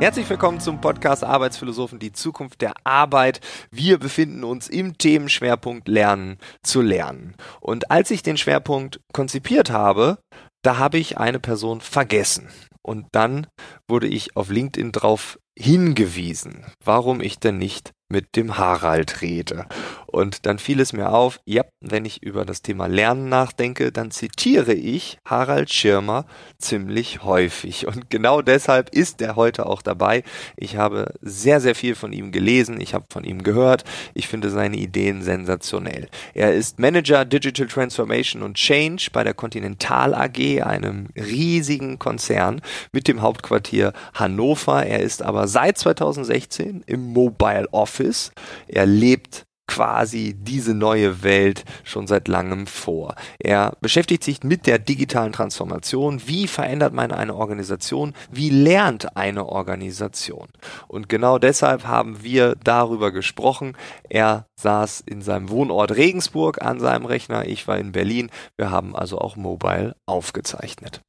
Herzlich willkommen zum Podcast Arbeitsphilosophen, die Zukunft der Arbeit. Wir befinden uns im Themenschwerpunkt Lernen zu lernen. Und als ich den Schwerpunkt konzipiert habe, da habe ich eine Person vergessen. Und dann wurde ich auf LinkedIn drauf hingewiesen, warum ich denn nicht mit dem Harald rede. Und dann fiel es mir auf, ja, wenn ich über das Thema Lernen nachdenke, dann zitiere ich Harald Schirmer ziemlich häufig. Und genau deshalb ist er heute auch dabei. Ich habe sehr, sehr viel von ihm gelesen, ich habe von ihm gehört. Ich finde seine Ideen sensationell. Er ist Manager Digital Transformation und Change bei der Continental AG, einem riesigen Konzern mit dem Hauptquartier Hannover. Er ist aber seit 2016 im Mobile Office. Er lebt quasi diese neue Welt schon seit langem vor. Er beschäftigt sich mit der digitalen Transformation. Wie verändert man eine Organisation? Wie lernt eine Organisation? Und genau deshalb haben wir darüber gesprochen. Er saß in seinem Wohnort Regensburg an seinem Rechner. Ich war in Berlin. Wir haben also auch mobile aufgezeichnet.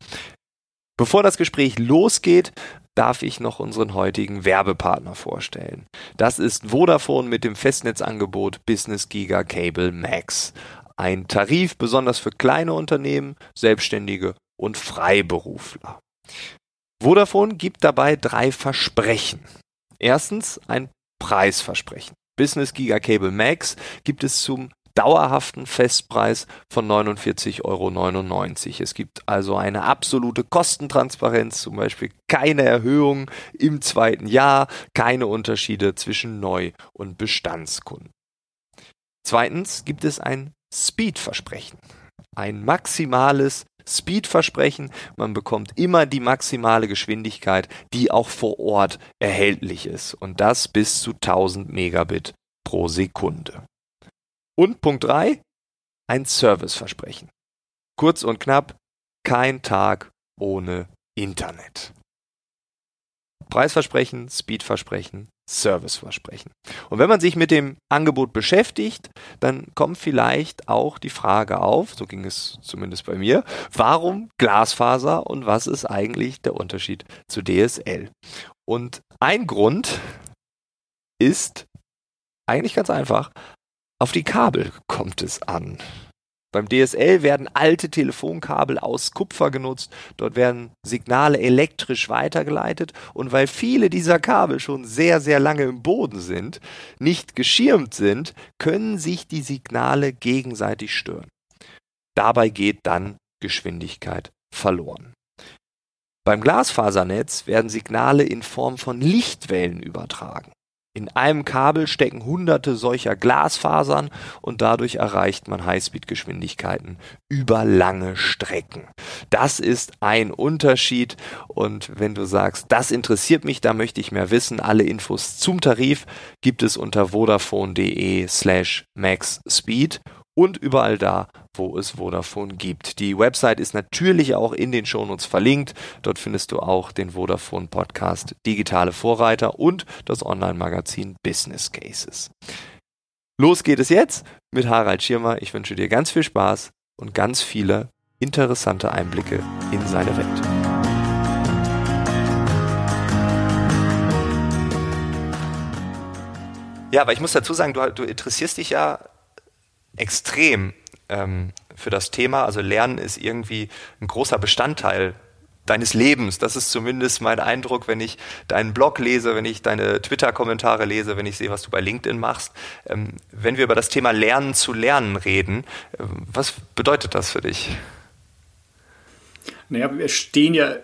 Bevor das Gespräch losgeht, darf ich noch unseren heutigen Werbepartner vorstellen. Das ist Vodafone mit dem Festnetzangebot Business Giga Cable Max. Ein Tarif besonders für kleine Unternehmen, Selbstständige und Freiberufler. Vodafone gibt dabei drei Versprechen. Erstens ein Preisversprechen. Business Giga Cable Max gibt es zum dauerhaften Festpreis von 49,99 Euro. Es gibt also eine absolute Kostentransparenz, zum Beispiel keine Erhöhung im zweiten Jahr, keine Unterschiede zwischen Neu- und Bestandskunden. Zweitens gibt es ein Speed-Versprechen. Ein maximales Speed-Versprechen. Man bekommt immer die maximale Geschwindigkeit, die auch vor Ort erhältlich ist. Und das bis zu 1000 Megabit pro Sekunde. Und Punkt 3, ein Serviceversprechen. Kurz und knapp, kein Tag ohne Internet. Preisversprechen, Speedversprechen, Serviceversprechen. Und wenn man sich mit dem Angebot beschäftigt, dann kommt vielleicht auch die Frage auf, so ging es zumindest bei mir, warum Glasfaser und was ist eigentlich der Unterschied zu DSL? Und ein Grund ist eigentlich ganz einfach, auf die Kabel kommt es an. Beim DSL werden alte Telefonkabel aus Kupfer genutzt, dort werden Signale elektrisch weitergeleitet und weil viele dieser Kabel schon sehr, sehr lange im Boden sind, nicht geschirmt sind, können sich die Signale gegenseitig stören. Dabei geht dann Geschwindigkeit verloren. Beim Glasfasernetz werden Signale in Form von Lichtwellen übertragen. In einem Kabel stecken hunderte solcher Glasfasern und dadurch erreicht man Highspeed-Geschwindigkeiten über lange Strecken. Das ist ein Unterschied und wenn du sagst, das interessiert mich, da möchte ich mehr wissen, alle Infos zum Tarif gibt es unter vodafone.de slash maxspeed und überall da, wo es Vodafone gibt. Die Website ist natürlich auch in den Shownotes verlinkt. Dort findest du auch den Vodafone Podcast Digitale Vorreiter und das Online-Magazin Business Cases. Los geht es jetzt mit Harald Schirmer. Ich wünsche dir ganz viel Spaß und ganz viele interessante Einblicke in seine Welt. Ja, aber ich muss dazu sagen, du, du interessierst dich ja extrem ähm, für das Thema. Also Lernen ist irgendwie ein großer Bestandteil deines Lebens. Das ist zumindest mein Eindruck, wenn ich deinen Blog lese, wenn ich deine Twitter-Kommentare lese, wenn ich sehe, was du bei LinkedIn machst. Ähm, wenn wir über das Thema Lernen zu lernen reden, äh, was bedeutet das für dich? Naja, wir stehen ja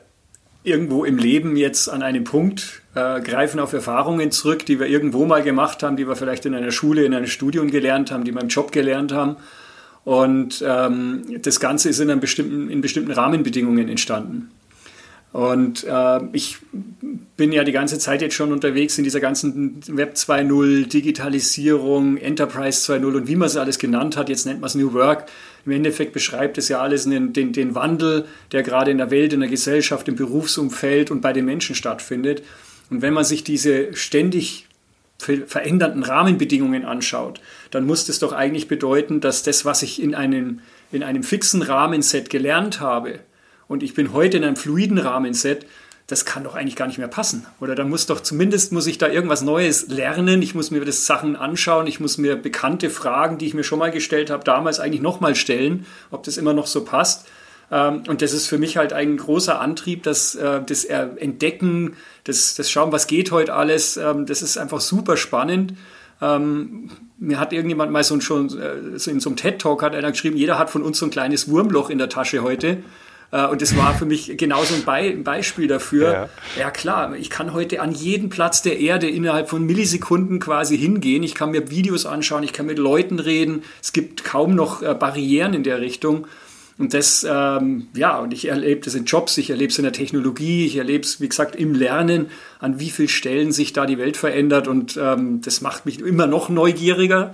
irgendwo im Leben jetzt an einem Punkt, äh, greifen auf Erfahrungen zurück, die wir irgendwo mal gemacht haben, die wir vielleicht in einer Schule, in einem Studium gelernt haben, die wir im Job gelernt haben. Und ähm, das Ganze ist in, einem bestimmten, in bestimmten Rahmenbedingungen entstanden. Und äh, ich bin ja die ganze Zeit jetzt schon unterwegs in dieser ganzen Web 2.0, Digitalisierung, Enterprise 2.0 und wie man es alles genannt hat. Jetzt nennt man es New Work. Im Endeffekt beschreibt es ja alles den, den, den Wandel, der gerade in der Welt, in der Gesellschaft, im Berufsumfeld und bei den Menschen stattfindet. Und wenn man sich diese ständig verändernden Rahmenbedingungen anschaut, dann muss das doch eigentlich bedeuten, dass das, was ich in einem, in einem fixen Rahmenset gelernt habe, und ich bin heute in einem fluiden Rahmenset, das kann doch eigentlich gar nicht mehr passen. Oder da muss doch zumindest, muss ich da irgendwas Neues lernen, ich muss mir das Sachen anschauen, ich muss mir bekannte Fragen, die ich mir schon mal gestellt habe, damals eigentlich nochmal stellen, ob das immer noch so passt. Ähm, und das ist für mich halt ein großer Antrieb, äh, das Entdecken, das, das Schauen, was geht heute alles, ähm, das ist einfach super spannend. Ähm, mir hat irgendjemand mal so, schon, äh, so in so einem TED-Talk hat einer geschrieben, jeder hat von uns so ein kleines Wurmloch in der Tasche heute. Äh, und das war für mich genauso ein, Be ein Beispiel dafür. Ja. ja. klar, ich kann heute an jeden Platz der Erde innerhalb von Millisekunden quasi hingehen. Ich kann mir Videos anschauen, ich kann mit Leuten reden. Es gibt kaum noch äh, Barrieren in der Richtung. Und das, ähm, ja, und ich erlebe das in Jobs, ich erlebe es in der Technologie, ich erlebe es, wie gesagt, im Lernen, an wie vielen Stellen sich da die Welt verändert. Und ähm, das macht mich immer noch neugieriger.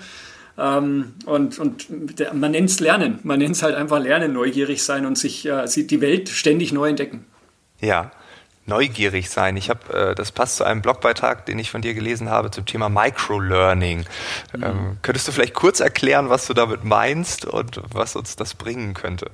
Ähm, und und der, man nennt es Lernen. Man nennt es halt einfach Lernen, neugierig sein und sich äh, die Welt ständig neu entdecken. Ja, neugierig sein. Ich habe, äh, das passt zu einem Blogbeitrag, den ich von dir gelesen habe zum Thema Microlearning. Mhm. Ähm, könntest du vielleicht kurz erklären, was du damit meinst und was uns das bringen könnte?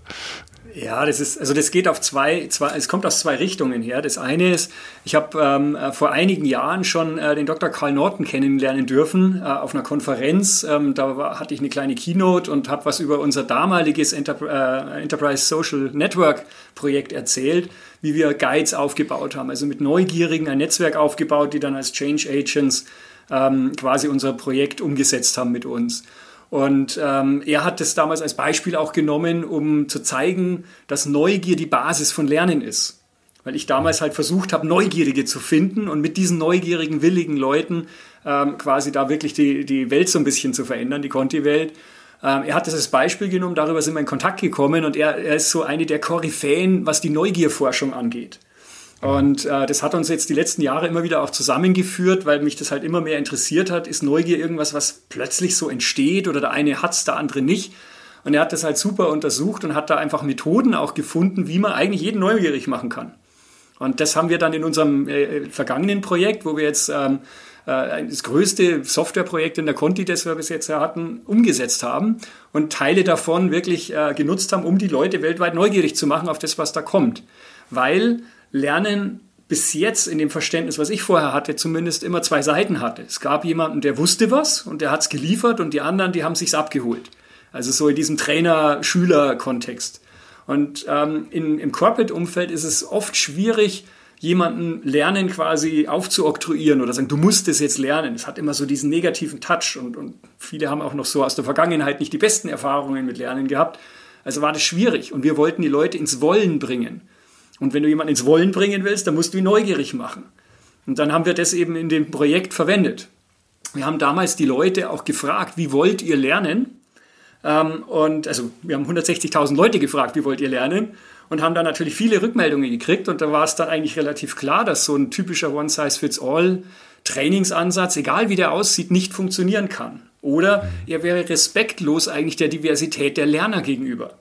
Ja, das ist, also das geht auf zwei, zwei, es kommt aus zwei Richtungen her. Das eine ist, ich habe ähm, äh, vor einigen Jahren schon äh, den Dr. Karl Norton kennenlernen dürfen äh, auf einer Konferenz. Ähm, da war, hatte ich eine kleine Keynote und habe was über unser damaliges Enter äh, Enterprise Social Network Projekt erzählt, wie wir Guides aufgebaut haben. Also mit Neugierigen ein Netzwerk aufgebaut, die dann als Change Agents ähm, quasi unser Projekt umgesetzt haben mit uns. Und ähm, er hat das damals als Beispiel auch genommen, um zu zeigen, dass Neugier die Basis von Lernen ist. Weil ich damals halt versucht habe, Neugierige zu finden und mit diesen neugierigen, willigen Leuten ähm, quasi da wirklich die, die Welt so ein bisschen zu verändern, die Conti-Welt. Ähm, er hat das als Beispiel genommen, darüber sind wir in Kontakt gekommen und er, er ist so eine der Koryphäen, was die Neugierforschung angeht. Und äh, das hat uns jetzt die letzten Jahre immer wieder auch zusammengeführt, weil mich das halt immer mehr interessiert hat. Ist Neugier irgendwas, was plötzlich so entsteht oder der eine hat's, der andere nicht? Und er hat das halt super untersucht und hat da einfach Methoden auch gefunden, wie man eigentlich jeden neugierig machen kann. Und das haben wir dann in unserem äh, vergangenen Projekt, wo wir jetzt ähm, äh, das größte Softwareprojekt in der Conti, das wir bis jetzt hatten, umgesetzt haben und Teile davon wirklich äh, genutzt haben, um die Leute weltweit neugierig zu machen auf das, was da kommt. Weil Lernen bis jetzt in dem Verständnis, was ich vorher hatte, zumindest immer zwei Seiten hatte. Es gab jemanden, der wusste was und der hat es geliefert und die anderen, die haben sich's abgeholt. Also so in diesem Trainer-Schüler-Kontext. Und ähm, in, im Corporate-Umfeld ist es oft schwierig, jemanden Lernen quasi aufzuoktroyieren oder sagen, du musst es jetzt lernen. Es hat immer so diesen negativen Touch und, und viele haben auch noch so aus der Vergangenheit nicht die besten Erfahrungen mit Lernen gehabt. Also war das schwierig und wir wollten die Leute ins Wollen bringen. Und wenn du jemanden ins Wollen bringen willst, dann musst du ihn neugierig machen. Und dann haben wir das eben in dem Projekt verwendet. Wir haben damals die Leute auch gefragt, wie wollt ihr lernen? Ähm, und also wir haben 160.000 Leute gefragt, wie wollt ihr lernen? Und haben dann natürlich viele Rückmeldungen gekriegt. Und da war es dann eigentlich relativ klar, dass so ein typischer One-Size-Fits-All Trainingsansatz, egal wie der aussieht, nicht funktionieren kann. Oder er wäre respektlos eigentlich der Diversität der Lerner gegenüber.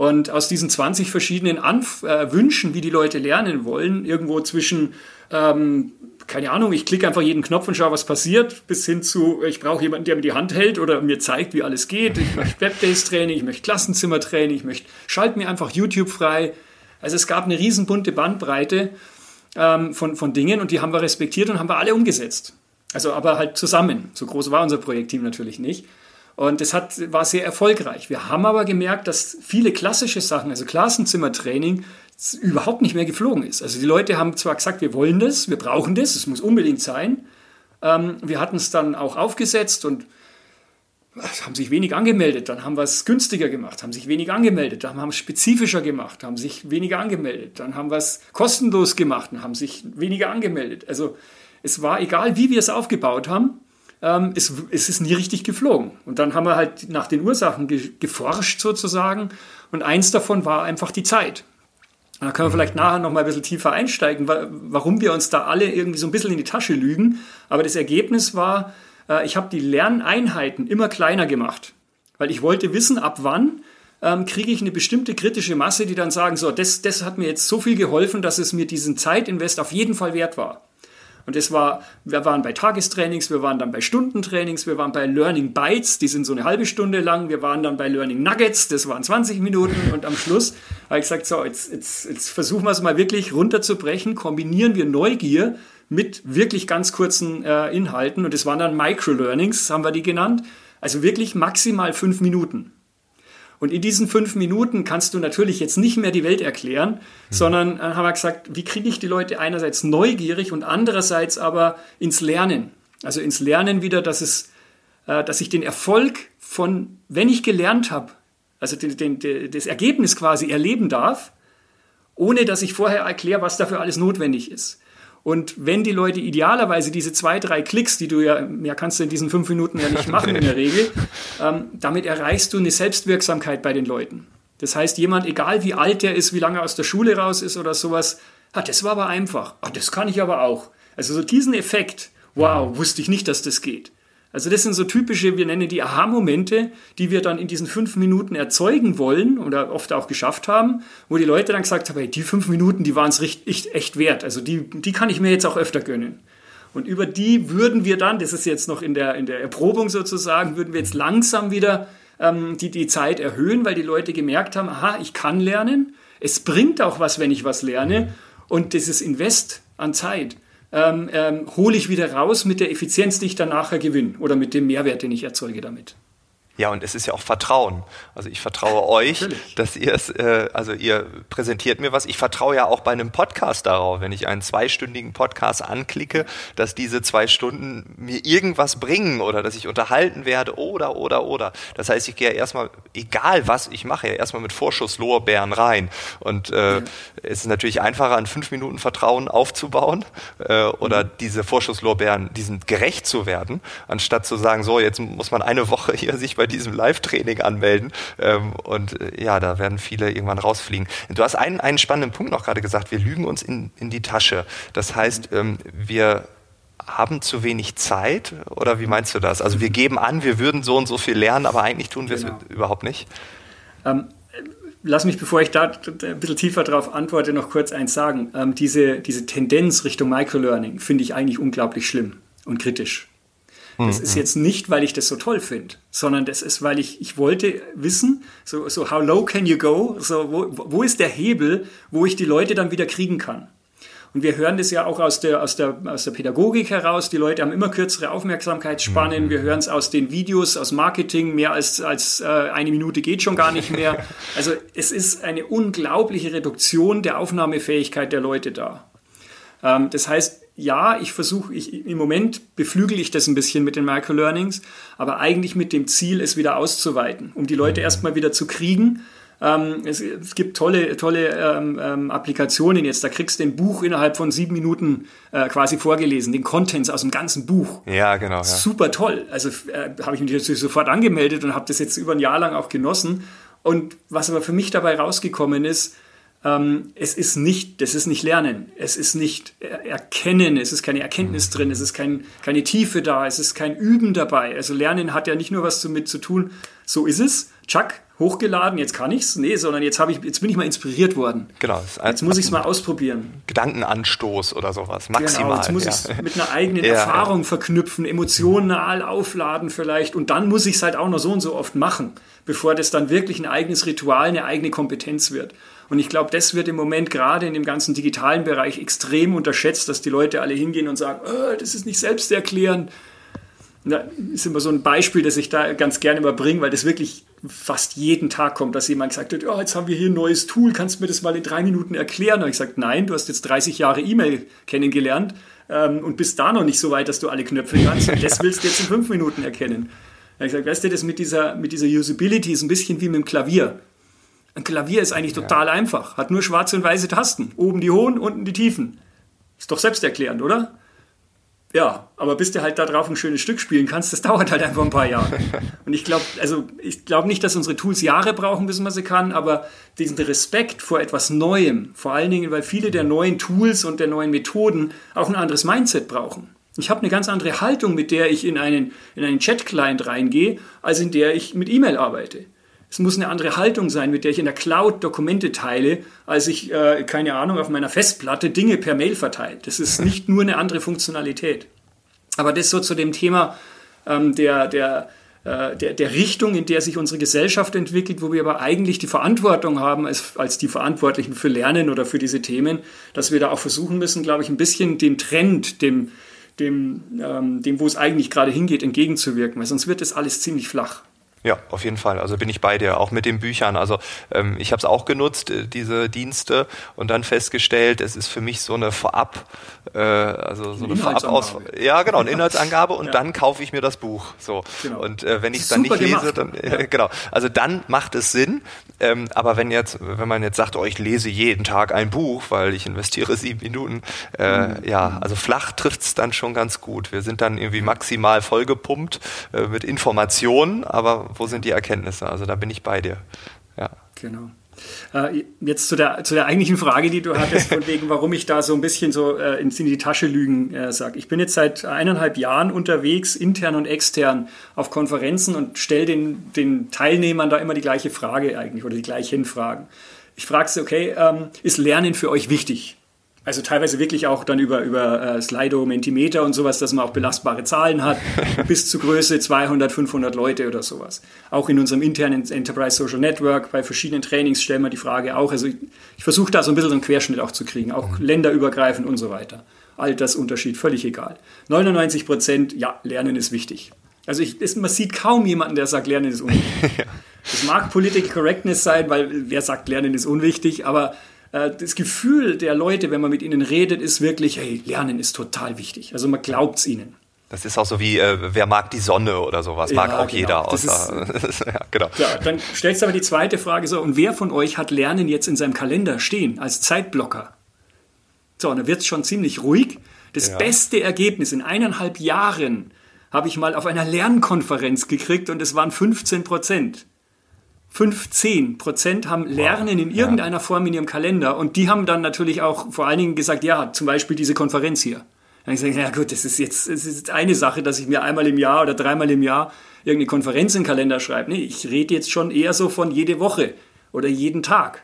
Und aus diesen 20 verschiedenen Anf äh, Wünschen, wie die Leute lernen wollen, irgendwo zwischen, ähm, keine Ahnung, ich klicke einfach jeden Knopf und schaue, was passiert, bis hin zu, ich brauche jemanden, der mir die Hand hält oder mir zeigt, wie alles geht. Ich möchte Webdays-Training, ich möchte Klassenzimmer-Training, ich möchte, schalt mir einfach YouTube frei. Also es gab eine riesenbunte Bandbreite ähm, von, von Dingen und die haben wir respektiert und haben wir alle umgesetzt. Also aber halt zusammen. So groß war unser Projektteam natürlich nicht. Und das hat, war sehr erfolgreich. Wir haben aber gemerkt, dass viele klassische Sachen, also Klassenzimmertraining, überhaupt nicht mehr geflogen ist. Also die Leute haben zwar gesagt, wir wollen das, wir brauchen das, es muss unbedingt sein. Ähm, wir hatten es dann auch aufgesetzt und haben sich wenig angemeldet, dann haben wir es günstiger gemacht, haben sich wenig angemeldet, dann haben wir es spezifischer gemacht, haben sich weniger angemeldet, dann haben wir es kostenlos gemacht und haben sich weniger angemeldet. Also es war egal, wie wir es aufgebaut haben, ähm, es, es ist nie richtig geflogen. Und dann haben wir halt nach den Ursachen ge geforscht sozusagen. Und eins davon war einfach die Zeit. Da können wir vielleicht nachher noch mal ein bisschen tiefer einsteigen, warum wir uns da alle irgendwie so ein bisschen in die Tasche lügen. Aber das Ergebnis war, äh, ich habe die Lerneinheiten immer kleiner gemacht, weil ich wollte wissen, ab wann ähm, kriege ich eine bestimmte kritische Masse, die dann sagen, so, das, das hat mir jetzt so viel geholfen, dass es mir diesen Zeitinvest auf jeden Fall wert war. Und das war, wir waren bei Tagestrainings, wir waren dann bei Stundentrainings, wir waren bei Learning Bytes, die sind so eine halbe Stunde lang, wir waren dann bei Learning Nuggets, das waren 20 Minuten. Und am Schluss habe ich gesagt, so, jetzt, jetzt, jetzt versuchen wir es mal wirklich runterzubrechen, kombinieren wir Neugier mit wirklich ganz kurzen äh, Inhalten. Und das waren dann Micro-Learnings, haben wir die genannt, also wirklich maximal fünf Minuten. Und in diesen fünf Minuten kannst du natürlich jetzt nicht mehr die Welt erklären, mhm. sondern äh, haben wir gesagt, wie kriege ich die Leute einerseits neugierig und andererseits aber ins Lernen. Also ins Lernen wieder, dass es, äh, dass ich den Erfolg von, wenn ich gelernt habe, also den, den, den, das Ergebnis quasi erleben darf, ohne dass ich vorher erkläre, was dafür alles notwendig ist. Und wenn die Leute idealerweise diese zwei, drei Klicks, die du ja, mehr kannst du in diesen fünf Minuten ja nicht machen in der Regel, ähm, damit erreichst du eine Selbstwirksamkeit bei den Leuten. Das heißt, jemand, egal wie alt der ist, wie lange er aus der Schule raus ist oder sowas, ah, das war aber einfach. Ah, das kann ich aber auch. Also so diesen Effekt, wow, wusste ich nicht, dass das geht. Also das sind so typische, wir nennen die Aha-Momente, die wir dann in diesen fünf Minuten erzeugen wollen oder oft auch geschafft haben, wo die Leute dann gesagt haben, hey, die fünf Minuten, die waren es echt, echt wert. Also die, die kann ich mir jetzt auch öfter gönnen. Und über die würden wir dann, das ist jetzt noch in der, in der Erprobung sozusagen, würden wir jetzt langsam wieder ähm, die, die Zeit erhöhen, weil die Leute gemerkt haben, aha, ich kann lernen, es bringt auch was, wenn ich was lerne und dieses Invest an Zeit ähm, ähm, hole ich wieder raus mit der Effizienz, die ich dann nachher gewinne oder mit dem Mehrwert, den ich erzeuge damit. Ja, und es ist ja auch Vertrauen. Also ich vertraue euch, Natürlich. dass ihr es, äh, also ihr präsentiert mir was. Ich vertraue ja auch bei einem Podcast darauf, wenn ich einen zweistündigen Podcast anklicke, dass diese zwei Stunden mir irgendwas bringen oder dass ich unterhalten werde oder, oder, oder. Das heißt, ich gehe ja erstmal, egal was ich mache, ja erstmal mit Vorschusslorbeeren rein. Und äh, ja. es ist natürlich einfacher, an fünf Minuten Vertrauen aufzubauen äh, oder mhm. diese Vorschusslorbeeren, diesen gerecht zu werden, anstatt zu sagen, so, jetzt muss man eine Woche hier sich bei diesem Live-Training anmelden. Ähm, und äh, ja, da werden viele irgendwann rausfliegen. Du hast einen, einen spannenden Punkt noch gerade gesagt, wir lügen uns in, in die Tasche. Das heißt, ähm, wir haben zu wenig Zeit oder wie meinst du das? Also wir geben an, wir würden so und so viel lernen, aber eigentlich tun wir genau. es überhaupt nicht. Ähm, lass mich, bevor ich da ein bisschen tiefer darauf antworte, noch kurz eins sagen. Ähm, diese, diese Tendenz Richtung Microlearning finde ich eigentlich unglaublich schlimm und kritisch. Das mhm. ist jetzt nicht, weil ich das so toll finde, sondern das ist, weil ich, ich wollte wissen, so, so how low can you go? So, wo, wo ist der Hebel, wo ich die Leute dann wieder kriegen kann? Und wir hören das ja auch aus der, aus der, aus der Pädagogik heraus. Die Leute haben immer kürzere Aufmerksamkeitsspannen. Mhm. Wir hören es aus den Videos, aus Marketing. Mehr als, als äh, eine Minute geht schon gar nicht mehr. Also es ist eine unglaubliche Reduktion der Aufnahmefähigkeit der Leute da. Ähm, das heißt, ja, ich versuche, ich, im Moment beflügel ich das ein bisschen mit den Microlearnings, aber eigentlich mit dem Ziel, es wieder auszuweiten, um die Leute mhm. erstmal wieder zu kriegen. Ähm, es, es, gibt tolle, tolle ähm, ähm, Applikationen jetzt. Da kriegst du ein Buch innerhalb von sieben Minuten äh, quasi vorgelesen, den Contents aus dem ganzen Buch. Ja, genau. Ja. Super toll. Also äh, habe ich mich natürlich sofort angemeldet und habe das jetzt über ein Jahr lang auch genossen. Und was aber für mich dabei rausgekommen ist, es ist nicht, das ist nicht Lernen, es ist nicht Erkennen, es ist keine Erkenntnis drin, es ist kein, keine Tiefe da, es ist kein Üben dabei. Also Lernen hat ja nicht nur was damit zu tun, so ist es, Chuck, hochgeladen, jetzt kann ich's, nee, sondern jetzt habe ich, jetzt bin ich mal inspiriert worden. Genau. Jetzt muss ich es mal ausprobieren. Gedankenanstoß oder sowas, maximal. Genau, jetzt muss ja. ich es mit einer eigenen ja, Erfahrung ja. verknüpfen, emotional aufladen vielleicht und dann muss ich es halt auch noch so und so oft machen, bevor das dann wirklich ein eigenes Ritual, eine eigene Kompetenz wird. Und ich glaube, das wird im Moment gerade in dem ganzen digitalen Bereich extrem unterschätzt, dass die Leute alle hingehen und sagen, oh, das ist nicht selbsterklärend. Da ist immer so ein Beispiel, das ich da ganz gerne immer bringe, weil das wirklich fast jeden Tag kommt, dass jemand gesagt hat, oh, jetzt haben wir hier ein neues Tool, kannst du mir das mal in drei Minuten erklären? Und ich sage, nein, du hast jetzt 30 Jahre E-Mail kennengelernt ähm, und bist da noch nicht so weit, dass du alle Knöpfe kannst. Und das willst du jetzt in fünf Minuten erkennen. Da ich gesagt, weißt du, das mit dieser, mit dieser Usability ist ein bisschen wie mit dem Klavier. Ein Klavier ist eigentlich total ja. einfach, hat nur schwarze und weiße Tasten. Oben die hohen, unten die tiefen. Ist doch selbsterklärend, oder? Ja, aber bis du halt da drauf ein schönes Stück spielen kannst, das dauert halt einfach ein paar Jahre. Und ich glaube, also ich glaube nicht, dass unsere Tools Jahre brauchen, bis man sie kann, aber diesen Respekt vor etwas Neuem, vor allen Dingen, weil viele der neuen Tools und der neuen Methoden auch ein anderes Mindset brauchen. Ich habe eine ganz andere Haltung, mit der ich in einen, in einen Chat-Client reingehe, als in der ich mit E-Mail arbeite Es muss eine andere Haltung sein, mit der ich in der Cloud Dokumente teile, als ich, äh, keine Ahnung, auf meiner Festplatte Dinge per Mail verteile. Das ist nicht nur eine andere Funktionalität. Aber das so zu dem Thema ähm, der, der, äh, der, der Richtung, in der sich unsere Gesellschaft entwickelt, wo wir aber eigentlich die Verantwortung haben, als, als die Verantwortlichen für Lernen oder für diese Themen, dass wir da auch versuchen müssen, glaube ich, ein bisschen dem Trend, dem, dem, ähm, dem wo es eigentlich gerade hingeht, entgegenzuwirken, weil sonst wird das alles ziemlich flach. Ja, auf jeden Fall. Also bin ich bei dir, auch mit den Büchern. Also ähm, ich habe es auch genutzt, äh, diese Dienste, und dann festgestellt, es ist für mich so eine Vorab, äh, also so eine Vorab aus, ja genau, eine Inhaltsangabe und ja. dann kaufe ich mir das Buch. So genau. und äh, wenn ich es dann nicht gemacht. lese, dann äh, ja. genau. Also dann macht es Sinn. Ähm, aber wenn jetzt, wenn man jetzt sagt, oh, ich lese jeden Tag ein Buch, weil ich investiere sieben Minuten, äh, mhm. ja, also flach trifft's dann schon ganz gut. Wir sind dann irgendwie maximal vollgepumpt äh, mit Informationen, aber wo sind die Erkenntnisse? Also da bin ich bei dir. Ja. Genau. Äh, jetzt zu der, zu der eigentlichen Frage, die du hattest, von wegen, warum ich da so ein bisschen so äh, in die Tasche lügen äh, sage. Ich bin jetzt seit eineinhalb Jahren unterwegs, intern und extern, auf Konferenzen und stelle den, den Teilnehmern da immer die gleiche Frage eigentlich oder die gleichen Fragen. Ich frage sie, okay, ähm, ist Lernen für euch wichtig? Also teilweise wirklich auch dann über, über äh, Slido, Mentimeter und sowas, dass man auch belastbare Zahlen hat, bis zu Größe 200, 500 Leute oder sowas. Auch in unserem internen Enterprise Social Network, bei verschiedenen Trainings stellen wir die Frage auch. Also ich, ich versuche da so ein bisschen einen Querschnitt auch zu kriegen, auch mhm. länderübergreifend und so weiter. Altersunterschied, völlig egal. 99 Prozent, ja, Lernen ist wichtig. Also ich, es, man sieht kaum jemanden, der sagt, Lernen ist unwichtig. Es mag Political Correctness sein, weil wer sagt, Lernen ist unwichtig, aber das Gefühl der Leute, wenn man mit ihnen redet, ist wirklich, hey, Lernen ist total wichtig. Also man glaubt es ihnen. Das ist auch so wie, äh, wer mag die Sonne oder sowas, mag auch genau. jeder. Außer, ist, ja, genau. Ja, dann stellst du aber die zweite Frage so, und wer von euch hat Lernen jetzt in seinem Kalender stehen als Zeitblocker? So, und dann wird es schon ziemlich ruhig. Das ja. beste Ergebnis in eineinhalb Jahren habe ich mal auf einer Lernkonferenz gekriegt und es waren 15 Prozent. 15 Prozent haben Lernen in irgendeiner ja. Form in ihrem Kalender und die haben dann natürlich auch vor allen Dingen gesagt, ja, zum Beispiel diese Konferenz hier. Dann habe ich gesagt, ja gut, das ist jetzt, das ist jetzt eine Sache, dass ich mir einmal im Jahr oder dreimal im Jahr irgendeine Konferenz in den Kalender schreibe. Nee, ich rede jetzt schon eher so von jede Woche oder jeden Tag.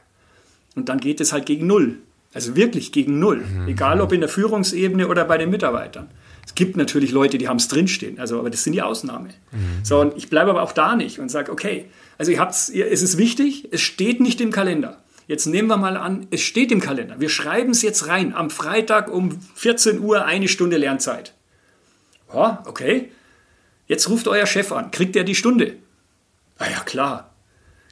Und dann geht es halt gegen Null. Also wirklich gegen Null. Mhm. Egal ob in der Führungsebene oder bei den Mitarbeitern. Es gibt natürlich Leute, die haben es drinstehen, also, aber das sind die Ausnahme. Mhm. So, und ich bleibe aber auch da nicht und sage, okay, also ihr habt's, ihr, es ist wichtig, es steht nicht im Kalender. Jetzt nehmen wir mal an, es steht im Kalender. Wir schreiben es jetzt rein. Am Freitag um 14 Uhr eine Stunde Lernzeit. Ja, okay. Jetzt ruft euer Chef an. Kriegt er die Stunde? Na ja, klar.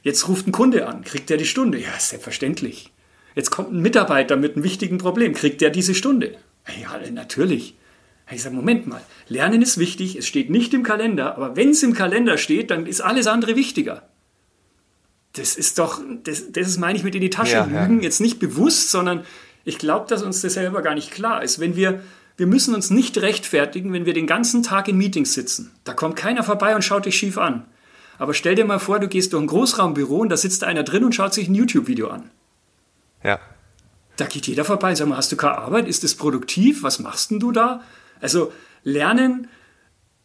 Jetzt ruft ein Kunde an. Kriegt er die Stunde? Ja, selbstverständlich. Jetzt kommt ein Mitarbeiter mit einem wichtigen Problem. Kriegt er diese Stunde? Ja, natürlich. Ich sage, Moment mal, Lernen ist wichtig, es steht nicht im Kalender, aber wenn es im Kalender steht, dann ist alles andere wichtiger. Das ist doch, das, das ist, meine ich, mit in die Tasche ja, lügen, ja. jetzt nicht bewusst, sondern ich glaube, dass uns das selber gar nicht klar ist. Wenn wir, wir müssen uns nicht rechtfertigen, wenn wir den ganzen Tag in Meetings sitzen. Da kommt keiner vorbei und schaut dich schief an. Aber stell dir mal vor, du gehst durch ein Großraumbüro und da sitzt einer drin und schaut sich ein YouTube-Video an. Ja. Da geht jeder vorbei. Sag mal, hast du keine Arbeit? Ist das produktiv? Was machst denn du da? Also Lernen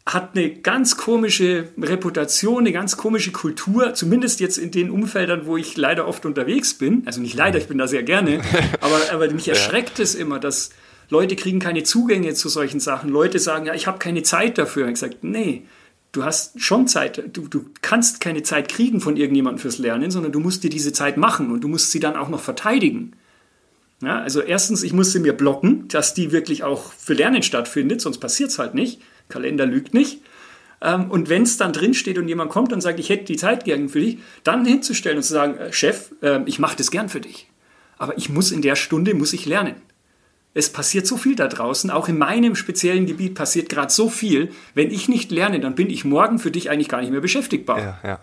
hat eine ganz komische Reputation, eine ganz komische Kultur, zumindest jetzt in den Umfeldern, wo ich leider oft unterwegs bin. Also nicht leider, ich bin da sehr gerne, aber, aber mich erschreckt ja. es immer, dass Leute kriegen keine Zugänge zu solchen Sachen. Leute sagen, ja, ich habe keine Zeit dafür. Und ich sage, nee, du hast schon Zeit. Du, du kannst keine Zeit kriegen von irgendjemandem fürs Lernen, sondern du musst dir diese Zeit machen und du musst sie dann auch noch verteidigen. Ja, also erstens, ich musste mir blocken, dass die wirklich auch für Lernen stattfindet, sonst passiert es halt nicht. Kalender lügt nicht. Ähm, und wenn es dann drinsteht und jemand kommt und sagt, ich hätte die Zeit gern für dich, dann hinzustellen und zu sagen, äh, Chef, äh, ich mache das gern für dich. Aber ich muss in der Stunde, muss ich lernen. Es passiert so viel da draußen, auch in meinem speziellen Gebiet passiert gerade so viel. Wenn ich nicht lerne, dann bin ich morgen für dich eigentlich gar nicht mehr beschäftigbar. Ja, ja.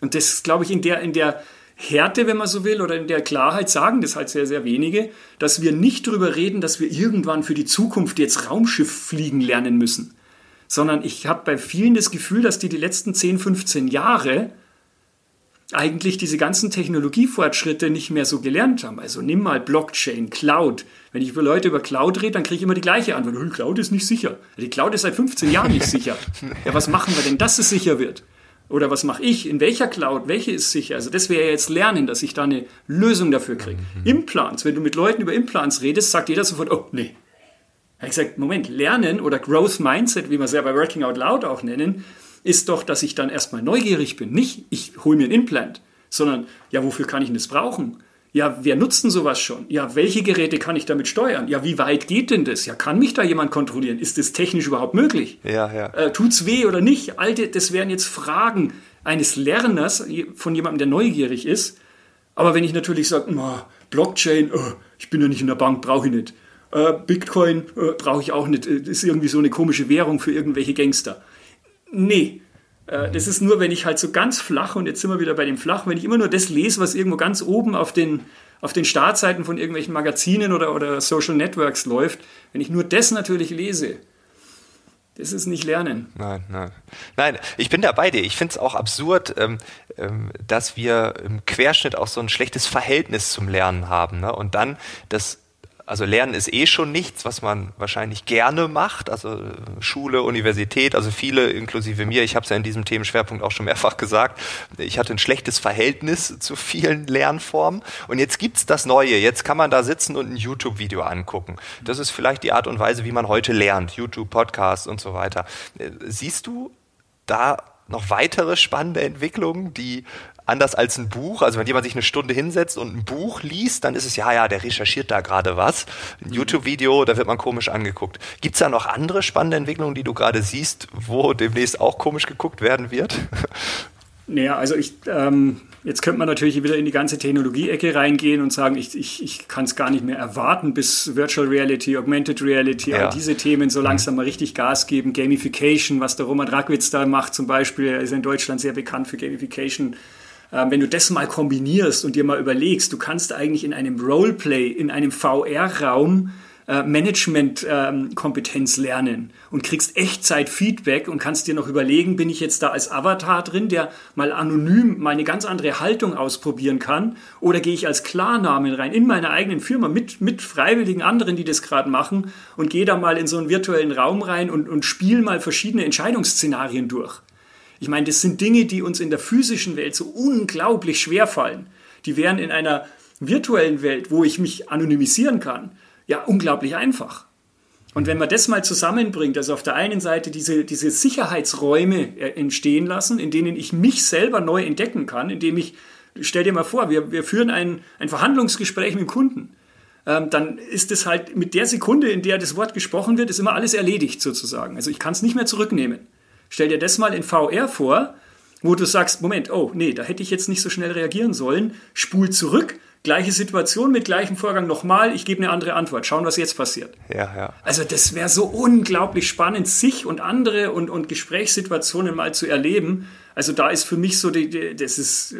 Und das, glaube ich, in der, in der Härte, wenn man so will, oder in der Klarheit sagen das halt sehr, sehr wenige, dass wir nicht darüber reden, dass wir irgendwann für die Zukunft jetzt Raumschiff fliegen lernen müssen. Sondern ich habe bei vielen das Gefühl, dass die die letzten 10, 15 Jahre eigentlich diese ganzen Technologiefortschritte nicht mehr so gelernt haben. Also nimm mal Blockchain, Cloud. Wenn ich über Leute über Cloud rede, dann kriege ich immer die gleiche Antwort. Cloud ist nicht sicher. Die Cloud ist seit 15 Jahren nicht sicher. Ja, was machen wir denn, dass es sicher wird? Oder was mache ich? In welcher Cloud? Welche ist sicher? Also das wäre jetzt Lernen, dass ich da eine Lösung dafür kriege. Mhm. Implants, wenn du mit Leuten über Implants redest, sagt jeder sofort, oh nee. Da habe ich gesagt, Moment, Lernen oder Growth Mindset, wie wir es ja bei Working Out Loud auch nennen, ist doch, dass ich dann erstmal neugierig bin. Nicht, ich hole mir ein Implant, sondern, ja, wofür kann ich denn das brauchen? Ja, wer nutzt denn sowas schon? Ja, welche Geräte kann ich damit steuern? Ja, wie weit geht denn das? Ja, kann mich da jemand kontrollieren? Ist das technisch überhaupt möglich? Ja, ja. Äh, tut's weh oder nicht? Alte, das wären jetzt Fragen eines Lerners von jemandem, der neugierig ist. Aber wenn ich natürlich sage, Blockchain, oh, ich bin ja nicht in der Bank, brauche ich nicht. Äh, Bitcoin äh, brauche ich auch nicht. Das äh, ist irgendwie so eine komische Währung für irgendwelche Gangster. Nee, das ist nur, wenn ich halt so ganz flach, und jetzt sind wir wieder bei dem Flach, wenn ich immer nur das lese, was irgendwo ganz oben auf den, auf den Startseiten von irgendwelchen Magazinen oder, oder Social Networks läuft, wenn ich nur das natürlich lese, das ist nicht Lernen. Nein, nein. Nein, ich bin da bei dir. Ich finde es auch absurd, ähm, ähm, dass wir im Querschnitt auch so ein schlechtes Verhältnis zum Lernen haben. Ne? Und dann das also Lernen ist eh schon nichts, was man wahrscheinlich gerne macht. Also Schule, Universität, also viele, inklusive mir, ich habe es ja in diesem Themenschwerpunkt auch schon mehrfach gesagt, ich hatte ein schlechtes Verhältnis zu vielen Lernformen. Und jetzt gibt's das Neue. Jetzt kann man da sitzen und ein YouTube-Video angucken. Das ist vielleicht die Art und Weise, wie man heute lernt. YouTube, Podcast und so weiter. Siehst du da noch weitere spannende Entwicklungen, die anders als ein Buch. Also wenn jemand sich eine Stunde hinsetzt und ein Buch liest, dann ist es ja, ja, der recherchiert da gerade was. Ein mhm. YouTube-Video, da wird man komisch angeguckt. Gibt es da noch andere spannende Entwicklungen, die du gerade siehst, wo demnächst auch komisch geguckt werden wird? Naja, also ich, ähm, jetzt könnte man natürlich wieder in die ganze Technologie-Ecke reingehen und sagen, ich, ich, ich kann es gar nicht mehr erwarten, bis Virtual Reality, Augmented Reality, ja. all diese Themen so langsam mal richtig Gas geben. Gamification, was der Roman Rackwitz da macht zum Beispiel, er ist in Deutschland sehr bekannt für Gamification wenn du das mal kombinierst und dir mal überlegst, du kannst eigentlich in einem Roleplay, in einem VR-Raum äh, Management-Kompetenz ähm, lernen und kriegst Echtzeit-Feedback und kannst dir noch überlegen, bin ich jetzt da als Avatar drin, der mal anonym mal eine ganz andere Haltung ausprobieren kann oder gehe ich als Klarnamen rein in meine eigenen Firma mit, mit freiwilligen anderen, die das gerade machen und gehe da mal in so einen virtuellen Raum rein und, und spiele mal verschiedene Entscheidungsszenarien durch. Ich meine, das sind Dinge, die uns in der physischen Welt so unglaublich schwer fallen. Die wären in einer virtuellen Welt, wo ich mich anonymisieren kann, ja unglaublich einfach. Und wenn man das mal zusammenbringt, also auf der einen Seite diese, diese Sicherheitsräume äh, entstehen lassen, in denen ich mich selber neu entdecken kann, indem ich, stell dir mal vor, wir, wir führen ein, ein Verhandlungsgespräch mit dem Kunden, ähm, dann ist es halt mit der Sekunde, in der das Wort gesprochen wird, ist immer alles erledigt sozusagen. Also ich kann es nicht mehr zurücknehmen. Stell dir das mal in VR vor, wo du sagst, Moment, oh nee, da hätte ich jetzt nicht so schnell reagieren sollen. Spul zurück, gleiche Situation mit gleichem Vorgang nochmal, ich gebe eine andere Antwort. Schauen, was jetzt passiert. Ja, ja. Also das wäre so unglaublich spannend, sich und andere und, und Gesprächssituationen mal zu erleben. Also da ist für mich so, die, die das ist...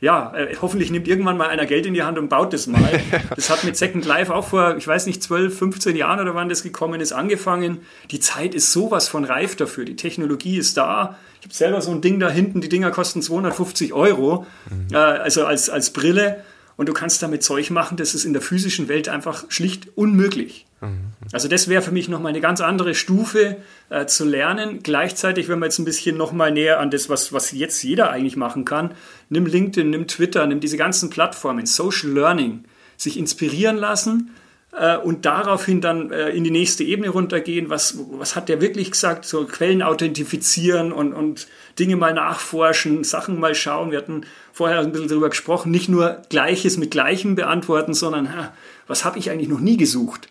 Ja, äh, hoffentlich nimmt irgendwann mal einer Geld in die Hand und baut das mal. Das hat mit Second Life auch vor, ich weiß nicht, 12, 15 Jahren oder wann das gekommen ist, angefangen. Die Zeit ist sowas von reif dafür. Die Technologie ist da. Ich habe selber so ein Ding da hinten, die Dinger kosten 250 Euro, mhm. äh, also als, als Brille. Und du kannst damit Zeug machen, das ist in der physischen Welt einfach schlicht unmöglich. Mhm. Also das wäre für mich nochmal eine ganz andere Stufe äh, zu lernen. Gleichzeitig, wenn wir jetzt ein bisschen nochmal näher an das, was, was jetzt jeder eigentlich machen kann, nimm LinkedIn, nimm Twitter, nimm diese ganzen Plattformen, Social Learning, sich inspirieren lassen äh, und daraufhin dann äh, in die nächste Ebene runtergehen. Was, was hat der wirklich gesagt? So Quellen authentifizieren und, und Dinge mal nachforschen, Sachen mal schauen. Wir hatten vorher ein bisschen darüber gesprochen, nicht nur Gleiches mit Gleichem beantworten, sondern ha, was habe ich eigentlich noch nie gesucht?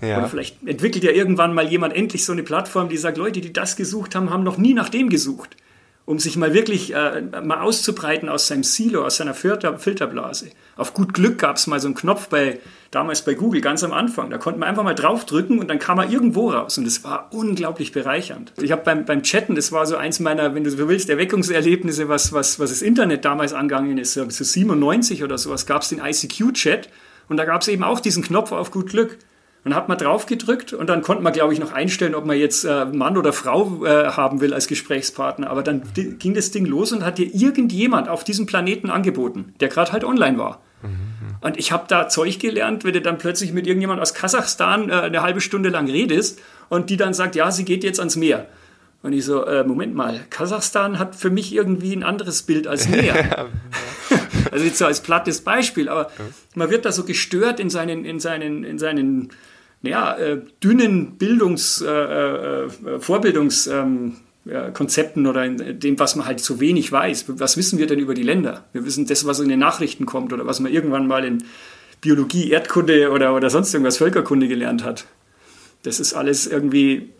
Ja. Oder vielleicht entwickelt ja irgendwann mal jemand endlich so eine Plattform, die sagt, Leute, die das gesucht haben, haben noch nie nach dem gesucht. Um sich mal wirklich äh, mal auszubreiten aus seinem Silo, aus seiner Filter Filterblase. Auf gut Glück gab es mal so einen Knopf bei, damals bei Google, ganz am Anfang. Da konnte man einfach mal draufdrücken und dann kam er irgendwo raus. Und das war unglaublich bereichernd. Ich habe beim, beim Chatten, das war so eins meiner, wenn du so willst, Erweckungserlebnisse, was, was, was das Internet damals angegangen ist. So 97 oder sowas gab es den ICQ-Chat. Und da gab es eben auch diesen Knopf auf gut Glück. Und hat man drauf gedrückt und dann konnte man, glaube ich, noch einstellen, ob man jetzt äh, Mann oder Frau äh, haben will als Gesprächspartner. Aber dann ging das Ding los und hat dir irgendjemand auf diesem Planeten angeboten, der gerade halt online war. Mhm. Und ich habe da Zeug gelernt, wenn du dann plötzlich mit irgendjemand aus Kasachstan äh, eine halbe Stunde lang redest und die dann sagt, ja, sie geht jetzt ans Meer. Und ich so, äh, Moment mal, Kasachstan hat für mich irgendwie ein anderes Bild als Meer. also jetzt so als plattes Beispiel, aber man wird da so gestört in seinen, in seinen, in seinen ja, äh, dünnen Bildungs, äh, äh, Vorbildungskonzepten ähm, oder in dem, was man halt so wenig weiß. Was wissen wir denn über die Länder? Wir wissen das, was in den Nachrichten kommt oder was man irgendwann mal in Biologie, Erdkunde oder, oder sonst irgendwas Völkerkunde gelernt hat. Das ist alles irgendwie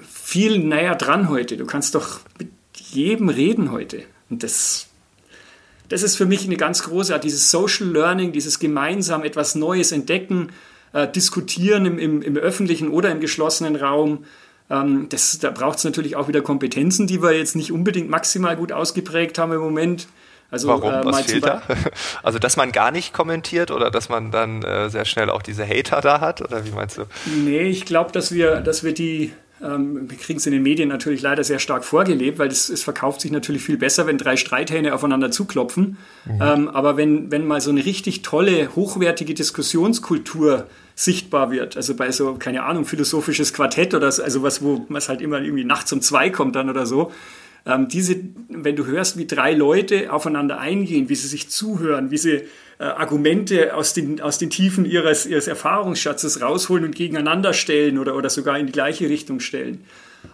viel näher dran heute. Du kannst doch mit jedem reden heute. Und das, das ist für mich eine ganz große Art, dieses Social Learning, dieses gemeinsam etwas Neues entdecken, äh, diskutieren im, im, im, öffentlichen oder im geschlossenen Raum. Ähm, das, da braucht es natürlich auch wieder Kompetenzen, die wir jetzt nicht unbedingt maximal gut ausgeprägt haben im Moment. Also, Warum? Äh, Was fehlt da? Also, dass man gar nicht kommentiert oder dass man dann äh, sehr schnell auch diese Hater da hat? Oder wie meinst du? Nee, ich glaube, dass wir, dass wir die, ähm, wir kriegen es in den Medien natürlich leider sehr stark vorgelebt, weil es, es verkauft sich natürlich viel besser, wenn drei Streithähne aufeinander zuklopfen. Mhm. Ähm, aber wenn, wenn mal so eine richtig tolle, hochwertige Diskussionskultur sichtbar wird, also bei so, keine Ahnung, philosophisches Quartett oder so, also was, wo was halt immer irgendwie nachts um zwei kommt dann oder so, ähm, diese, wenn du hörst, wie drei Leute aufeinander eingehen, wie sie sich zuhören, wie sie äh, Argumente aus den, aus den Tiefen ihres, ihres Erfahrungsschatzes rausholen und gegeneinander stellen oder, oder sogar in die gleiche Richtung stellen.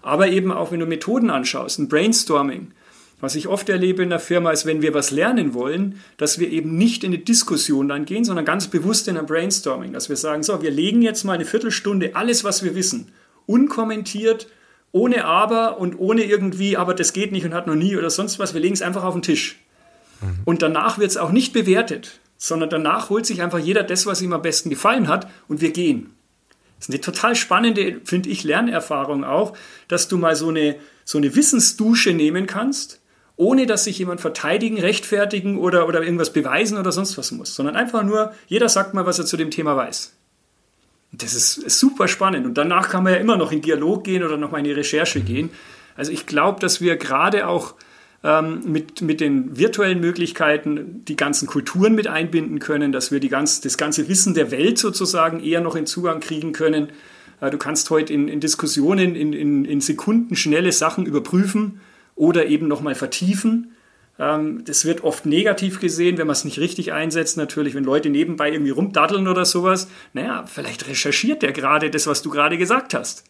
Aber eben auch, wenn du Methoden anschaust, ein Brainstorming. Was ich oft erlebe in der Firma ist, wenn wir was lernen wollen, dass wir eben nicht in eine Diskussion dann gehen, sondern ganz bewusst in ein Brainstorming. Dass wir sagen, so, wir legen jetzt mal eine Viertelstunde alles, was wir wissen, unkommentiert, ohne Aber und ohne irgendwie, aber das geht nicht und hat noch nie oder sonst was. Wir legen es einfach auf den Tisch. Mhm. Und danach wird es auch nicht bewertet sondern danach holt sich einfach jeder das, was ihm am besten gefallen hat und wir gehen. Das ist eine total spannende, finde ich, Lernerfahrung auch, dass du mal so eine, so eine Wissensdusche nehmen kannst, ohne dass sich jemand verteidigen, rechtfertigen oder, oder irgendwas beweisen oder sonst was muss, sondern einfach nur, jeder sagt mal, was er zu dem Thema weiß. das ist, ist super spannend. Und danach kann man ja immer noch in Dialog gehen oder nochmal in die Recherche gehen. Also ich glaube, dass wir gerade auch ähm, mit, mit den virtuellen Möglichkeiten die ganzen Kulturen mit einbinden können, dass wir die ganz, das ganze Wissen der Welt sozusagen eher noch in Zugang kriegen können. Äh, du kannst heute in, in Diskussionen in, in, in Sekunden schnelle Sachen überprüfen oder eben nochmal vertiefen. Ähm, das wird oft negativ gesehen, wenn man es nicht richtig einsetzt. Natürlich, wenn Leute nebenbei irgendwie rumdaddeln oder sowas. Naja, vielleicht recherchiert der gerade das, was du gerade gesagt hast.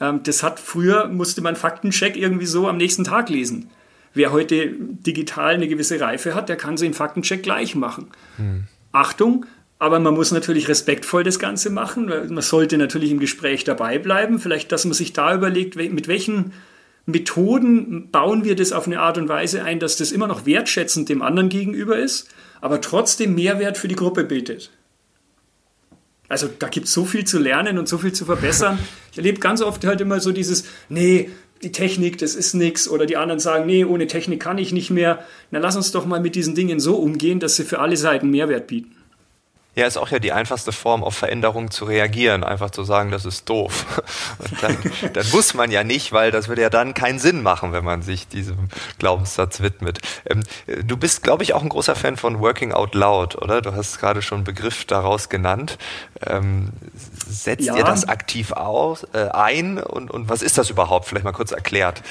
Ähm, das hat früher, musste man Faktencheck irgendwie so am nächsten Tag lesen. Wer heute digital eine gewisse Reife hat, der kann sie in Faktencheck gleich machen. Hm. Achtung, aber man muss natürlich respektvoll das Ganze machen. Man sollte natürlich im Gespräch dabei bleiben. Vielleicht, dass man sich da überlegt, mit welchen Methoden bauen wir das auf eine Art und Weise ein, dass das immer noch wertschätzend dem anderen gegenüber ist, aber trotzdem Mehrwert für die Gruppe bietet. Also da gibt es so viel zu lernen und so viel zu verbessern. Ich erlebe ganz oft halt immer so dieses, nee, die Technik, das ist nichts. Oder die anderen sagen, nee, ohne Technik kann ich nicht mehr. Na, lass uns doch mal mit diesen Dingen so umgehen, dass sie für alle Seiten Mehrwert bieten. Ja, ist auch ja die einfachste Form, auf Veränderungen zu reagieren, einfach zu sagen, das ist doof. Und dann, dann muss man ja nicht, weil das würde ja dann keinen Sinn machen, wenn man sich diesem Glaubenssatz widmet. Ähm, du bist, glaube ich, auch ein großer Fan von Working Out Loud, oder? Du hast gerade schon einen Begriff daraus genannt. Ähm, setzt ja. ihr das aktiv aus, äh, ein und, und was ist das überhaupt? Vielleicht mal kurz erklärt.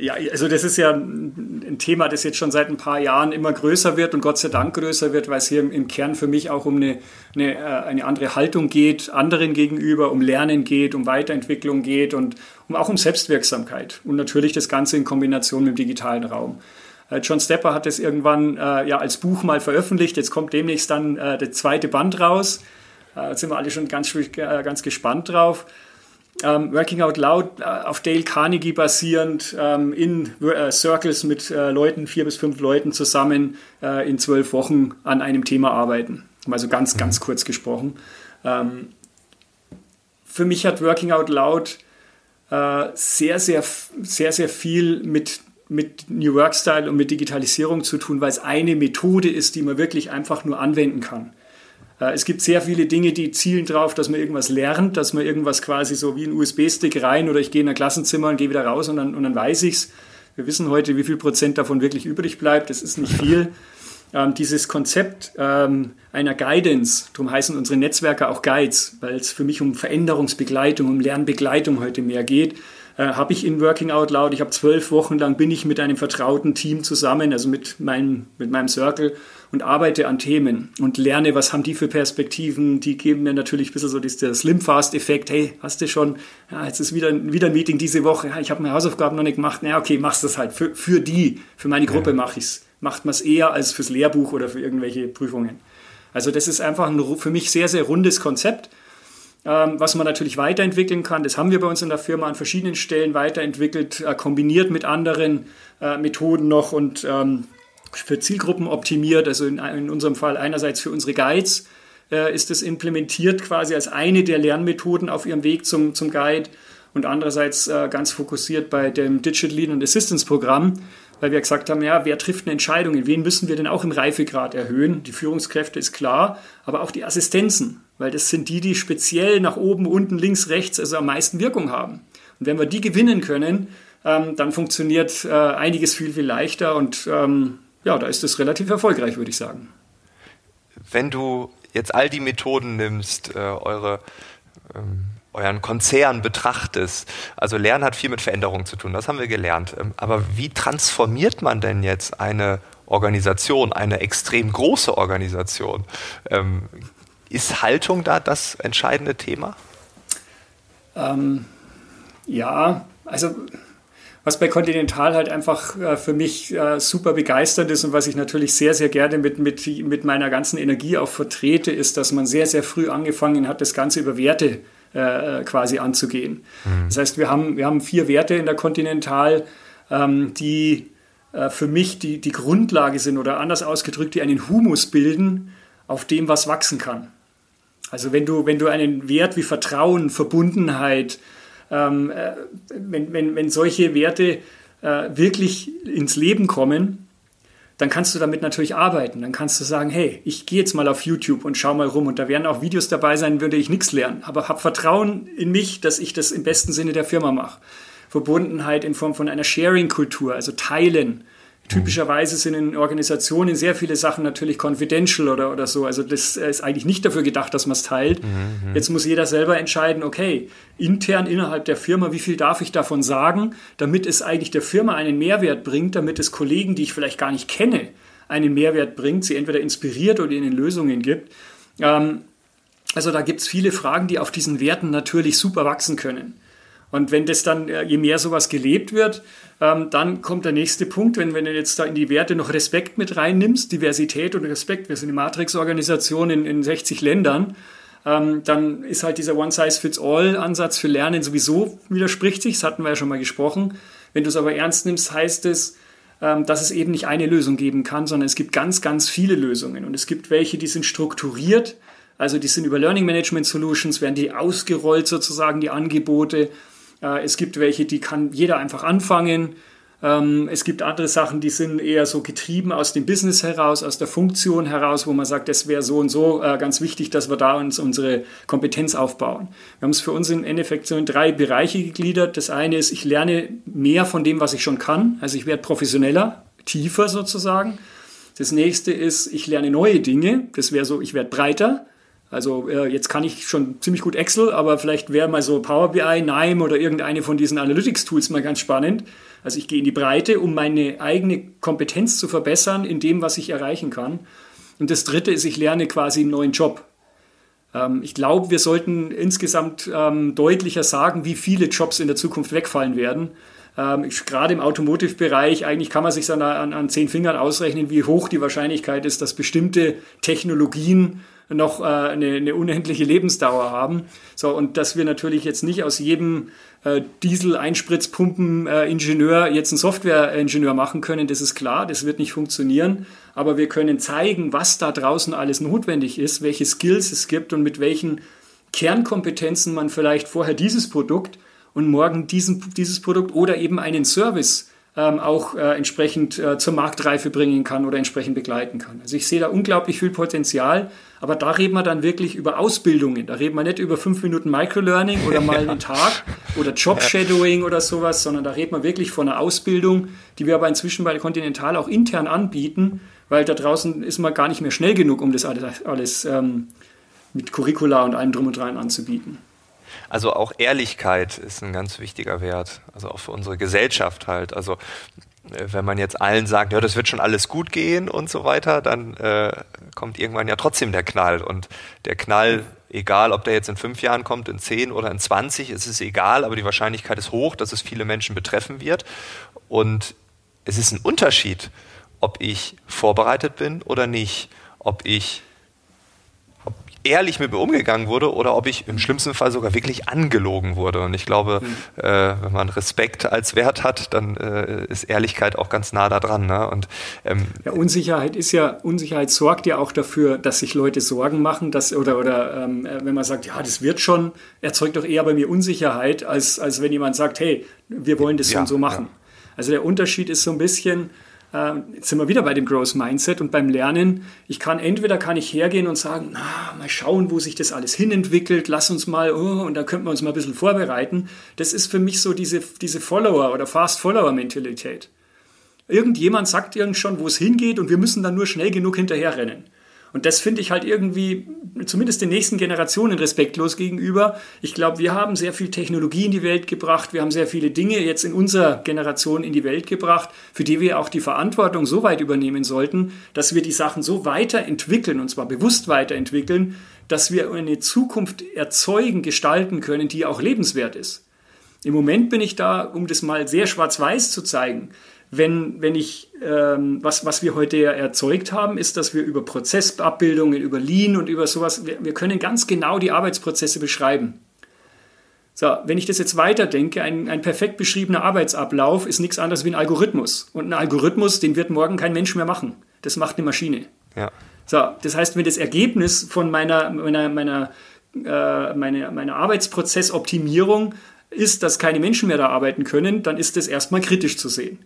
Ja, also das ist ja ein Thema, das jetzt schon seit ein paar Jahren immer größer wird und Gott sei Dank größer wird, weil es hier im Kern für mich auch um eine, eine, äh, eine andere Haltung geht, anderen gegenüber, um Lernen geht, um Weiterentwicklung geht und um, auch um Selbstwirksamkeit und natürlich das Ganze in Kombination mit dem digitalen Raum. Äh, John Stepper hat es irgendwann äh, ja als Buch mal veröffentlicht. Jetzt kommt demnächst dann äh, der zweite Band raus. Äh, sind wir alle schon ganz, äh, ganz gespannt drauf ähm, Working Out Loud äh, auf Dale Carnegie basierend ähm, in äh, Circles mit äh, Leuten, vier bis fünf Leuten zusammen äh, in zwölf Wochen an einem Thema arbeiten. Also ganz, mhm. ganz kurz gesprochen. Ähm, für mich hat Working Out Loud äh, sehr, sehr, sehr, sehr viel mit mit New Work Style und mit Digitalisierung zu tun, weil es eine Methode ist, die man wirklich einfach nur anwenden kann. Äh, es gibt sehr viele Dinge, die zielen darauf, dass man irgendwas lernt, dass man irgendwas quasi so wie ein USB-Stick rein oder ich gehe in ein Klassenzimmer und gehe wieder raus und dann, und dann weiß ich's. Wir wissen heute, wie viel Prozent davon wirklich übrig bleibt. Das ist nicht viel. Ähm, dieses Konzept ähm, einer Guidance, darum heißen unsere Netzwerke auch Guides, weil es für mich um Veränderungsbegleitung, um Lernbegleitung heute mehr geht, äh, habe ich in Working Out Loud. Ich habe zwölf Wochen lang bin ich mit einem vertrauten Team zusammen, also mit meinem, mit meinem Circle und arbeite an Themen und lerne, was haben die für Perspektiven. Die geben mir natürlich ein bisschen so dieser Slim-Fast-Effekt. Hey, hast du schon, ja, jetzt ist wieder, wieder ein Meeting diese Woche. Ja, ich habe meine Hausaufgaben noch nicht gemacht. Na, okay, machst das halt. Für, für die, für meine Gruppe ja. mache ich es. Macht man es eher als fürs Lehrbuch oder für irgendwelche Prüfungen. Also das ist einfach ein für mich sehr, sehr rundes Konzept, ähm, was man natürlich weiterentwickeln kann. Das haben wir bei uns in der Firma an verschiedenen Stellen weiterentwickelt, äh, kombiniert mit anderen äh, Methoden noch und ähm, für Zielgruppen optimiert. Also in, in unserem Fall einerseits für unsere Guides äh, ist es implementiert quasi als eine der Lernmethoden auf ihrem Weg zum, zum Guide und andererseits äh, ganz fokussiert bei dem Digital Lead and Assistance Programm, weil wir gesagt haben, ja, wer trifft eine Entscheidung? Wen müssen wir denn auch im Reifegrad erhöhen? Die Führungskräfte ist klar, aber auch die Assistenzen, weil das sind die, die speziell nach oben, unten, links, rechts also am meisten Wirkung haben. Und wenn wir die gewinnen können, ähm, dann funktioniert äh, einiges viel, viel leichter und ähm, ja, da ist es relativ erfolgreich, würde ich sagen. Wenn du jetzt all die Methoden nimmst, äh, eure ähm, euren Konzern betrachtest. Also Lernen hat viel mit Veränderung zu tun, das haben wir gelernt. Ähm, aber wie transformiert man denn jetzt eine Organisation, eine extrem große Organisation? Ähm, ist Haltung da das entscheidende Thema? Ähm, ja, also was bei Continental halt einfach äh, für mich äh, super begeisternd ist und was ich natürlich sehr, sehr gerne mit, mit, mit meiner ganzen Energie auch vertrete, ist, dass man sehr, sehr früh angefangen hat, das Ganze über Werte äh, quasi anzugehen. Mhm. Das heißt, wir haben, wir haben vier Werte in der Continental, ähm, die äh, für mich die, die Grundlage sind oder anders ausgedrückt, die einen Humus bilden, auf dem was wachsen kann. Also wenn du, wenn du einen Wert wie Vertrauen, Verbundenheit, ähm, äh, wenn, wenn, wenn solche Werte äh, wirklich ins Leben kommen, dann kannst du damit natürlich arbeiten. Dann kannst du sagen, hey, ich gehe jetzt mal auf YouTube und schau mal rum und da werden auch Videos dabei sein, würde ich nichts lernen. Aber hab Vertrauen in mich, dass ich das im besten Sinne der Firma mache. Verbundenheit in Form von einer Sharing-Kultur, also teilen, Typischerweise sind in Organisationen sehr viele Sachen natürlich confidential oder, oder so. Also das ist eigentlich nicht dafür gedacht, dass man es teilt. Mhm, mhm. Jetzt muss jeder selber entscheiden, okay, intern innerhalb der Firma, wie viel darf ich davon sagen, damit es eigentlich der Firma einen Mehrwert bringt, damit es Kollegen, die ich vielleicht gar nicht kenne, einen Mehrwert bringt, sie entweder inspiriert oder ihnen Lösungen gibt. Ähm, also da gibt es viele Fragen, die auf diesen Werten natürlich super wachsen können. Und wenn das dann, äh, je mehr sowas gelebt wird, ähm, dann kommt der nächste Punkt, wenn, wenn du jetzt da in die Werte noch Respekt mit reinnimmst, Diversität und Respekt, wir sind eine Matrix-Organisation in, in 60 Ländern, ähm, dann ist halt dieser One-Size-Fits-All-Ansatz für Lernen sowieso widerspricht sich, das hatten wir ja schon mal gesprochen. Wenn du es aber ernst nimmst, heißt es, ähm, dass es eben nicht eine Lösung geben kann, sondern es gibt ganz, ganz viele Lösungen. Und es gibt welche, die sind strukturiert, also die sind über Learning Management Solutions, werden die ausgerollt sozusagen, die Angebote. Äh, es gibt welche, die kann jeder einfach anfangen. Ähm, es gibt andere Sachen, die sind eher so getrieben aus dem Business heraus, aus der Funktion heraus, wo man sagt, das wäre so und so äh, ganz wichtig, dass wir da uns unsere Kompetenz aufbauen. Wir haben es für uns im Endeffekt so in drei Bereiche gegliedert. Das eine ist, ich lerne mehr von dem, was ich schon kann. Also ich werde professioneller, tiefer sozusagen. Das nächste ist, ich lerne neue Dinge. Das wäre so, ich werde breiter. Also äh, jetzt kann ich schon ziemlich gut Excel, aber vielleicht wäre mal so Power BI, NIME oder irgendeine von diesen Analytics-Tools mal ganz spannend. Also ich gehe in die Breite, um meine eigene Kompetenz zu verbessern in dem, was ich erreichen kann. Und das Dritte ist, ich lerne quasi einen neuen Job. Ähm, ich glaube, wir sollten insgesamt ähm, deutlicher sagen, wie viele Jobs in der Zukunft wegfallen werden. Ähm, gerade im Automotive-Bereich, eigentlich kann man sich an, an, an zehn Fingern ausrechnen, wie hoch die Wahrscheinlichkeit ist, dass bestimmte Technologien noch äh, eine, eine, unendliche Lebensdauer haben. So, und dass wir natürlich jetzt nicht aus jedem äh, Diesel-Einspritzpumpen-Ingenieur jetzt einen Software-Ingenieur machen können, das ist klar, das wird nicht funktionieren. Aber wir können zeigen, was da draußen alles notwendig ist, welche Skills es gibt und mit welchen Kernkompetenzen man vielleicht vorher dieses Produkt und morgen diesen, dieses Produkt oder eben einen Service ähm, auch äh, entsprechend äh, zur Marktreife bringen kann oder entsprechend begleiten kann. Also ich sehe da unglaublich viel Potenzial, aber da reden wir dann wirklich über Ausbildungen. Da reden wir nicht über fünf Minuten Microlearning oder mal einen Tag oder Job-Shadowing oder sowas, sondern da reden wir wirklich von einer Ausbildung, die wir aber inzwischen bei Continental auch intern anbieten, weil da draußen ist man gar nicht mehr schnell genug, um das alles, alles ähm, mit Curricula und allem drum und dran anzubieten. Also auch Ehrlichkeit ist ein ganz wichtiger Wert, also auch für unsere Gesellschaft halt. Also wenn man jetzt allen sagt, ja, das wird schon alles gut gehen und so weiter, dann äh, kommt irgendwann ja trotzdem der Knall. Und der Knall, egal ob der jetzt in fünf Jahren kommt, in zehn oder in zwanzig, ist es egal, aber die Wahrscheinlichkeit ist hoch, dass es viele Menschen betreffen wird. Und es ist ein Unterschied, ob ich vorbereitet bin oder nicht, ob ich ehrlich mit mir umgegangen wurde oder ob ich im schlimmsten Fall sogar wirklich angelogen wurde. Und ich glaube, mhm. äh, wenn man Respekt als Wert hat, dann äh, ist Ehrlichkeit auch ganz nah da dran. Ne? Und, ähm, ja, Unsicherheit ist ja, Unsicherheit sorgt ja auch dafür, dass sich Leute Sorgen machen, dass, oder, oder ähm, wenn man sagt, ja, das wird schon, erzeugt doch eher bei mir Unsicherheit, als, als wenn jemand sagt, hey, wir wollen das ja, so und so machen. Ja. Also der Unterschied ist so ein bisschen, äh, jetzt sind wir wieder bei dem Growth Mindset und beim Lernen. Ich kann entweder kann ich hergehen und sagen, na, mal schauen, wo sich das alles hinentwickelt, lass uns mal, oh, und da könnten wir uns mal ein bisschen vorbereiten. Das ist für mich so diese, diese Follower- oder Fast-Follower-Mentalität. Irgendjemand sagt irgend schon, wo es hingeht und wir müssen dann nur schnell genug hinterherrennen. Und das finde ich halt irgendwie, zumindest den nächsten Generationen respektlos gegenüber. Ich glaube, wir haben sehr viel Technologie in die Welt gebracht. Wir haben sehr viele Dinge jetzt in unserer Generation in die Welt gebracht, für die wir auch die Verantwortung so weit übernehmen sollten, dass wir die Sachen so weiterentwickeln, und zwar bewusst weiterentwickeln, dass wir eine Zukunft erzeugen, gestalten können, die auch lebenswert ist. Im Moment bin ich da, um das mal sehr schwarz-weiß zu zeigen, wenn, wenn ich, was, was wir heute ja erzeugt haben, ist, dass wir über Prozessabbildungen, über Lean und über sowas, wir, wir können ganz genau die Arbeitsprozesse beschreiben. So, wenn ich das jetzt weiterdenke, ein, ein perfekt beschriebener Arbeitsablauf ist nichts anderes wie ein Algorithmus. Und ein Algorithmus, den wird morgen kein Mensch mehr machen. Das macht eine Maschine. Ja. So, das heißt, wenn das Ergebnis von meiner, meiner, meiner, äh, meiner, meiner Arbeitsprozessoptimierung ist, dass keine Menschen mehr da arbeiten können, dann ist das erstmal kritisch zu sehen.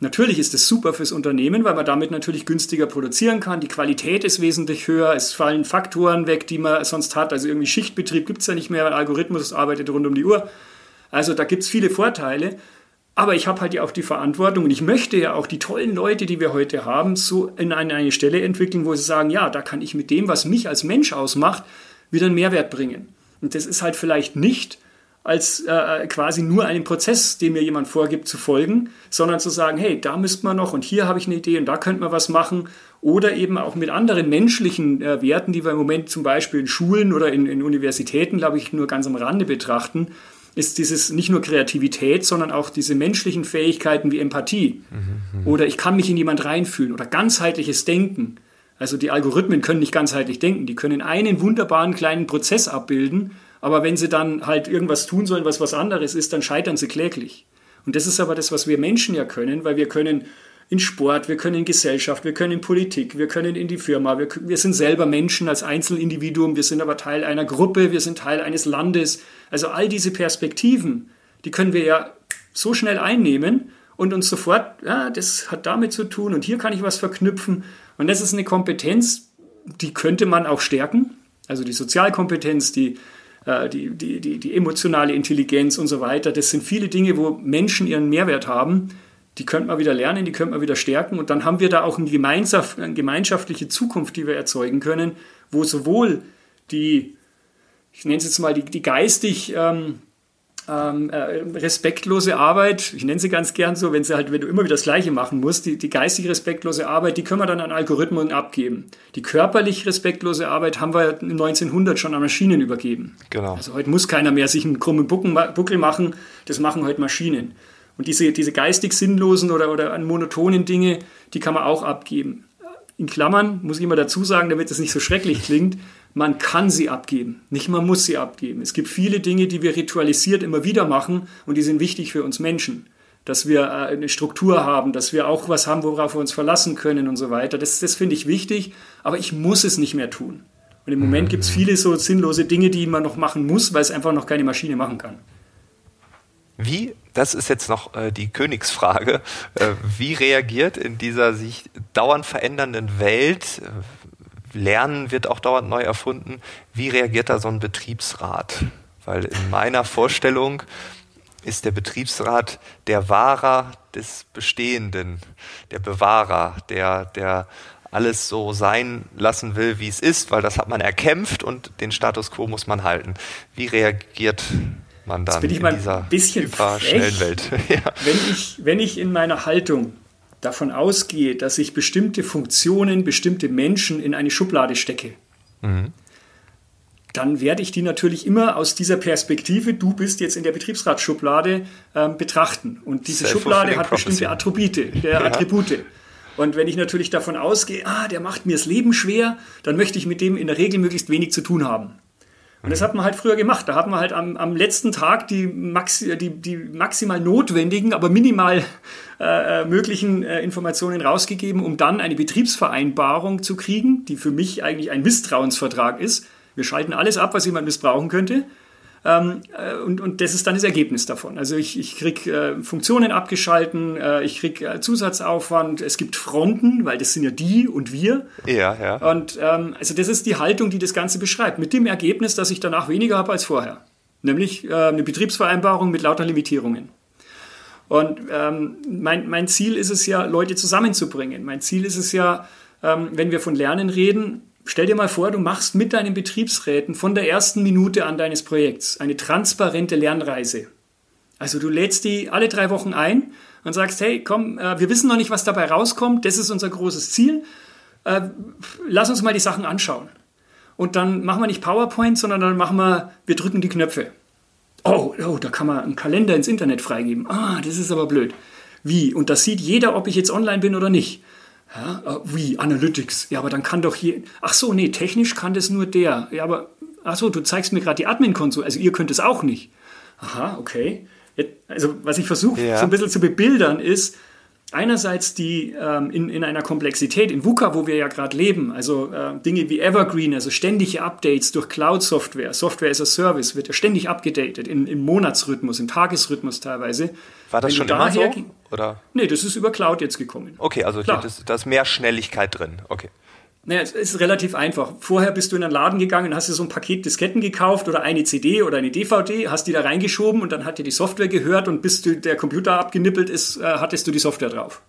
Natürlich ist es super fürs Unternehmen, weil man damit natürlich günstiger produzieren kann. Die Qualität ist wesentlich höher. Es fallen Faktoren weg, die man sonst hat. Also irgendwie Schichtbetrieb gibt es ja nicht mehr. Ein Algorithmus arbeitet rund um die Uhr. Also da gibt es viele Vorteile. Aber ich habe halt ja auch die Verantwortung und ich möchte ja auch die tollen Leute, die wir heute haben, so in eine, eine Stelle entwickeln, wo sie sagen, ja, da kann ich mit dem, was mich als Mensch ausmacht, wieder einen Mehrwert bringen. Und das ist halt vielleicht nicht als äh, quasi nur einem Prozess, den mir jemand vorgibt, zu folgen, sondern zu sagen, hey, da müsste man noch und hier habe ich eine Idee und da könnte man was machen. Oder eben auch mit anderen menschlichen äh, Werten, die wir im Moment zum Beispiel in Schulen oder in, in Universitäten, glaube ich, nur ganz am Rande betrachten, ist dieses nicht nur Kreativität, sondern auch diese menschlichen Fähigkeiten wie Empathie. Mhm, mhm. oder ich kann mich in jemand reinfühlen oder ganzheitliches Denken. Also die Algorithmen können nicht ganzheitlich denken, die können einen wunderbaren kleinen Prozess abbilden aber wenn sie dann halt irgendwas tun sollen, was was anderes ist, dann scheitern sie kläglich. Und das ist aber das, was wir Menschen ja können, weil wir können in Sport, wir können in Gesellschaft, wir können in Politik, wir können in die Firma, wir, wir sind selber Menschen als Einzelindividuum, wir sind aber Teil einer Gruppe, wir sind Teil eines Landes. Also all diese Perspektiven, die können wir ja so schnell einnehmen und uns sofort, ja, das hat damit zu tun und hier kann ich was verknüpfen. Und das ist eine Kompetenz, die könnte man auch stärken. Also die Sozialkompetenz, die die, die, die, die emotionale Intelligenz und so weiter. Das sind viele Dinge, wo Menschen ihren Mehrwert haben. Die könnte man wieder lernen, die könnte man wieder stärken. Und dann haben wir da auch eine, gemeinschaft, eine gemeinschaftliche Zukunft, die wir erzeugen können, wo sowohl die, ich nenne es jetzt mal, die, die geistig ähm, ähm, äh, respektlose Arbeit, ich nenne sie ganz gern so, wenn, sie halt, wenn du immer wieder das Gleiche machen musst, die, die geistig respektlose Arbeit, die können wir dann an Algorithmen abgeben. Die körperlich respektlose Arbeit haben wir 1900 schon an Maschinen übergeben. Genau. Also heute muss keiner mehr sich einen krummen Buckel machen, das machen heute Maschinen. Und diese, diese geistig sinnlosen oder, oder monotonen Dinge, die kann man auch abgeben. In Klammern muss ich immer dazu sagen, damit es nicht so schrecklich klingt, man kann sie abgeben, nicht man muss sie abgeben. Es gibt viele Dinge, die wir ritualisiert immer wieder machen und die sind wichtig für uns Menschen. Dass wir äh, eine Struktur haben, dass wir auch was haben, worauf wir uns verlassen können und so weiter. Das, das finde ich wichtig, aber ich muss es nicht mehr tun. Und im Moment gibt es mhm. viele so sinnlose Dinge, die man noch machen muss, weil es einfach noch keine Maschine machen kann. Wie, das ist jetzt noch äh, die Königsfrage, äh, wie reagiert in dieser sich dauernd verändernden Welt, äh, Lernen wird auch dauernd neu erfunden. Wie reagiert da so ein Betriebsrat? Weil in meiner Vorstellung ist der Betriebsrat der Wahrer des Bestehenden, der Bewahrer, der, der alles so sein lassen will, wie es ist, weil das hat man erkämpft und den Status quo muss man halten. Wie reagiert man dann in dieser ein bisschen schnellen Welt? ja. wenn, ich, wenn ich in meiner Haltung davon ausgehe, dass ich bestimmte Funktionen, bestimmte Menschen in eine Schublade stecke, mhm. dann werde ich die natürlich immer aus dieser Perspektive, du bist jetzt in der Betriebsratsschublade, ähm, betrachten. Und diese Schublade hat bestimmte Attribute, äh, ja. Attribute. Und wenn ich natürlich davon ausgehe, ah, der macht mir das Leben schwer, dann möchte ich mit dem in der Regel möglichst wenig zu tun haben. Und das hat man halt früher gemacht. Da hat man halt am, am letzten Tag die, maxi, die, die maximal notwendigen, aber minimal äh, äh, möglichen äh, Informationen rausgegeben, um dann eine Betriebsvereinbarung zu kriegen, die für mich eigentlich ein Misstrauensvertrag ist. Wir schalten alles ab, was jemand missbrauchen könnte. Ähm, äh, und, und das ist dann das Ergebnis davon. Also ich, ich kriege äh, Funktionen abgeschalten, äh, ich kriege äh, Zusatzaufwand, es gibt Fronten, weil das sind ja die und wir. Ja, ja. Und ähm, also das ist die Haltung, die das Ganze beschreibt, mit dem Ergebnis, dass ich danach weniger habe als vorher. Nämlich äh, eine Betriebsvereinbarung mit lauter Limitierungen. Und ähm, mein, mein Ziel ist es ja, Leute zusammenzubringen. Mein Ziel ist es ja, ähm, wenn wir von Lernen reden, Stell dir mal vor, du machst mit deinen Betriebsräten von der ersten Minute an deines Projekts eine transparente Lernreise. Also du lädst die alle drei Wochen ein und sagst, hey, komm, äh, wir wissen noch nicht, was dabei rauskommt, das ist unser großes Ziel. Äh, lass uns mal die Sachen anschauen. Und dann machen wir nicht PowerPoint, sondern dann machen wir, wir drücken die Knöpfe. Oh, oh, da kann man einen Kalender ins Internet freigeben. Ah, das ist aber blöd. Wie? Und das sieht jeder, ob ich jetzt online bin oder nicht. Ja, äh, wie Analytics? Ja, aber dann kann doch hier. Ach so, nee, technisch kann das nur der. Ja, aber ach so, du zeigst mir gerade die Admin-Konsole. Also ihr könnt es auch nicht. Aha, okay. Also was ich versuche ja. so ein bisschen zu bebildern ist, einerseits die ähm, in, in einer Komplexität, in VUCA, wo wir ja gerade leben, also äh, Dinge wie Evergreen, also ständige Updates durch Cloud-Software, Software as a Service, wird ja ständig abgedatet, im Monatsrhythmus, im Tagesrhythmus teilweise. War das Wenn schon immer so? Oder? Nee, das ist über Cloud jetzt gekommen. Okay, also da ist mehr Schnelligkeit drin. Okay. Naja, es ist relativ einfach. Vorher bist du in einen Laden gegangen und hast dir so ein Paket Disketten gekauft oder eine CD oder eine DVD, hast die da reingeschoben und dann hat dir die Software gehört und bis du, der Computer abgenippelt ist, äh, hattest du die Software drauf.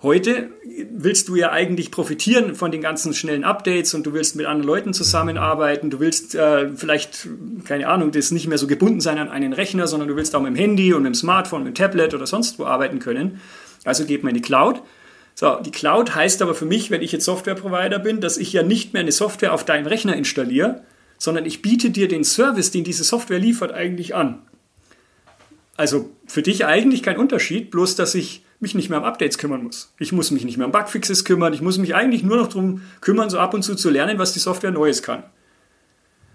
Heute willst du ja eigentlich profitieren von den ganzen schnellen Updates und du willst mit anderen Leuten zusammenarbeiten. Du willst äh, vielleicht, keine Ahnung, das nicht mehr so gebunden sein an einen Rechner, sondern du willst auch mit dem Handy und mit dem Smartphone, mit dem Tablet oder sonst wo arbeiten können. Also geht man in die Cloud so, die Cloud heißt aber für mich, wenn ich jetzt Software-Provider bin, dass ich ja nicht mehr eine Software auf deinen Rechner installiere, sondern ich biete dir den Service, den diese Software liefert, eigentlich an. Also für dich eigentlich kein Unterschied, bloß dass ich mich nicht mehr um Updates kümmern muss. Ich muss mich nicht mehr um Bugfixes kümmern, ich muss mich eigentlich nur noch darum kümmern, so ab und zu zu lernen, was die Software Neues kann.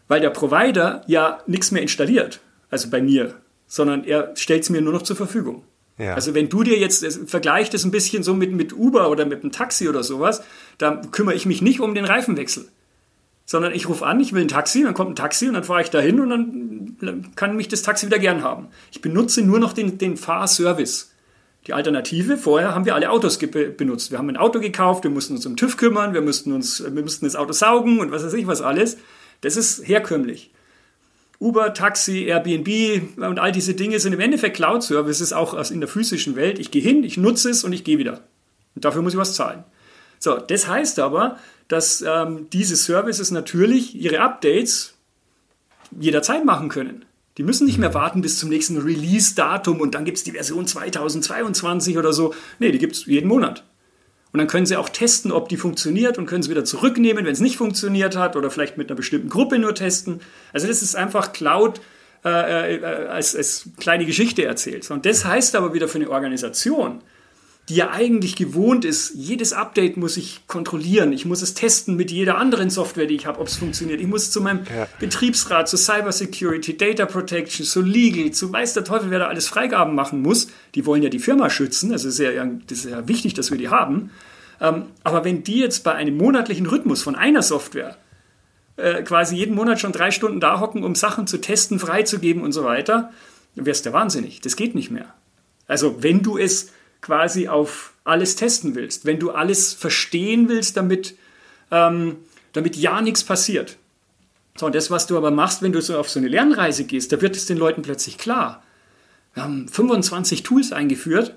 Weil der Provider ja nichts mehr installiert, also bei mir, sondern er stellt es mir nur noch zur Verfügung. Ja. Also wenn du dir jetzt, vergleich das ein bisschen so mit, mit Uber oder mit einem Taxi oder sowas, da kümmere ich mich nicht um den Reifenwechsel. Sondern ich rufe an, ich will ein Taxi, dann kommt ein Taxi und dann fahre ich dahin und dann kann mich das Taxi wieder gern haben. Ich benutze nur noch den, den Fahrservice. Die Alternative, vorher haben wir alle Autos benutzt. Wir haben ein Auto gekauft, wir mussten uns um TÜV kümmern, wir mussten, uns, wir mussten das Auto saugen und was weiß ich was alles. Das ist herkömmlich. Uber, Taxi, Airbnb und all diese Dinge sind im Endeffekt Cloud-Services auch in der physischen Welt. Ich gehe hin, ich nutze es und ich gehe wieder. Und dafür muss ich was zahlen. So, das heißt aber, dass ähm, diese Services natürlich ihre Updates jederzeit machen können. Die müssen nicht mehr mhm. warten bis zum nächsten Release-Datum und dann gibt es die Version 2022 oder so. Nee, die gibt es jeden Monat. Und dann können Sie auch testen, ob die funktioniert und können sie wieder zurücknehmen, wenn es nicht funktioniert hat oder vielleicht mit einer bestimmten Gruppe nur testen. Also das ist einfach Cloud äh, äh, als, als kleine Geschichte erzählt. Und das heißt aber wieder für eine Organisation, die ja eigentlich gewohnt ist, jedes Update muss ich kontrollieren. Ich muss es testen mit jeder anderen Software, die ich habe, ob es funktioniert. Ich muss zu meinem ja. Betriebsrat, zu Cybersecurity, Data Protection, zu Legal, zu weiß der Teufel, wer da alles Freigaben machen muss. Die wollen ja die Firma schützen. Also ist ja, das ist ja wichtig, dass wir die haben. Ähm, aber wenn die jetzt bei einem monatlichen Rhythmus von einer Software äh, quasi jeden Monat schon drei Stunden da hocken, um Sachen zu testen, freizugeben und so weiter, dann wärst du wahnsinnig. Das geht nicht mehr. Also wenn du es quasi auf alles testen willst, wenn du alles verstehen willst, damit, ähm, damit ja nichts passiert. So, und das, was du aber machst, wenn du so auf so eine Lernreise gehst, da wird es den Leuten plötzlich klar. Wir haben 25 Tools eingeführt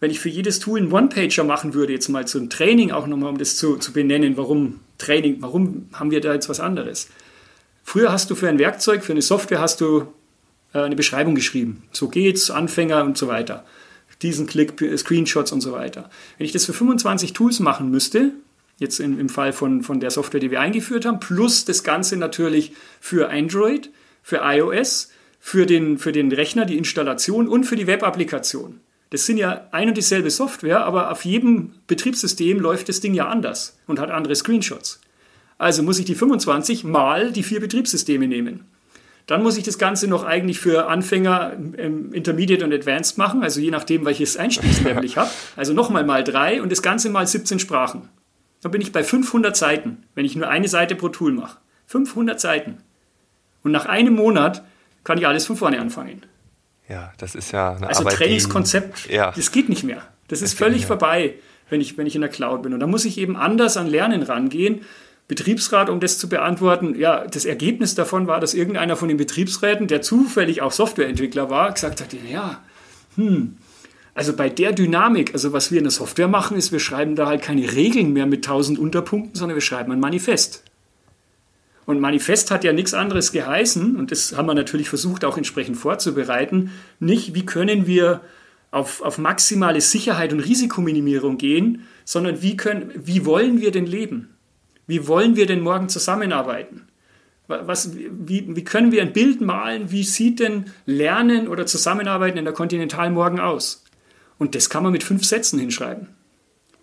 wenn ich für jedes Tool einen One-Pager machen würde, jetzt mal zum Training auch nochmal, um das zu, zu benennen, warum Training, warum haben wir da jetzt was anderes? Früher hast du für ein Werkzeug, für eine Software hast du äh, eine Beschreibung geschrieben. So geht's, Anfänger und so weiter. Diesen Klick, Screenshots und so weiter. Wenn ich das für 25 Tools machen müsste, jetzt in, im Fall von, von der Software, die wir eingeführt haben, plus das Ganze natürlich für Android, für iOS, für den, für den Rechner, die Installation und für die Web-Applikation. Das sind ja ein und dieselbe Software, aber auf jedem Betriebssystem läuft das Ding ja anders und hat andere Screenshots. Also muss ich die 25 mal die vier Betriebssysteme nehmen. Dann muss ich das Ganze noch eigentlich für Anfänger, ähm, Intermediate und Advanced machen, also je nachdem, welches Einstiegslevel ich habe. Also nochmal mal drei und das Ganze mal 17 Sprachen. Dann bin ich bei 500 Seiten, wenn ich nur eine Seite pro Tool mache. 500 Seiten. Und nach einem Monat kann ich alles von vorne anfangen. Ja, das ist ja eine Also Arbeit, Trainingskonzept, ja. das geht nicht mehr. Das, das ist völlig vorbei, wenn ich, wenn ich in der Cloud bin. Und da muss ich eben anders an Lernen rangehen. Betriebsrat, um das zu beantworten, ja, das Ergebnis davon war, dass irgendeiner von den Betriebsräten, der zufällig auch Softwareentwickler war, gesagt hat, ja, hm, also bei der Dynamik, also was wir in der Software machen, ist, wir schreiben da halt keine Regeln mehr mit tausend Unterpunkten, sondern wir schreiben ein Manifest. Und Manifest hat ja nichts anderes geheißen, und das haben wir natürlich versucht auch entsprechend vorzubereiten, nicht, wie können wir auf, auf maximale Sicherheit und Risikominimierung gehen, sondern wie, können, wie wollen wir denn leben? Wie wollen wir denn morgen zusammenarbeiten? Was, wie, wie können wir ein Bild malen? Wie sieht denn Lernen oder Zusammenarbeiten in der Kontinental morgen aus? Und das kann man mit fünf Sätzen hinschreiben.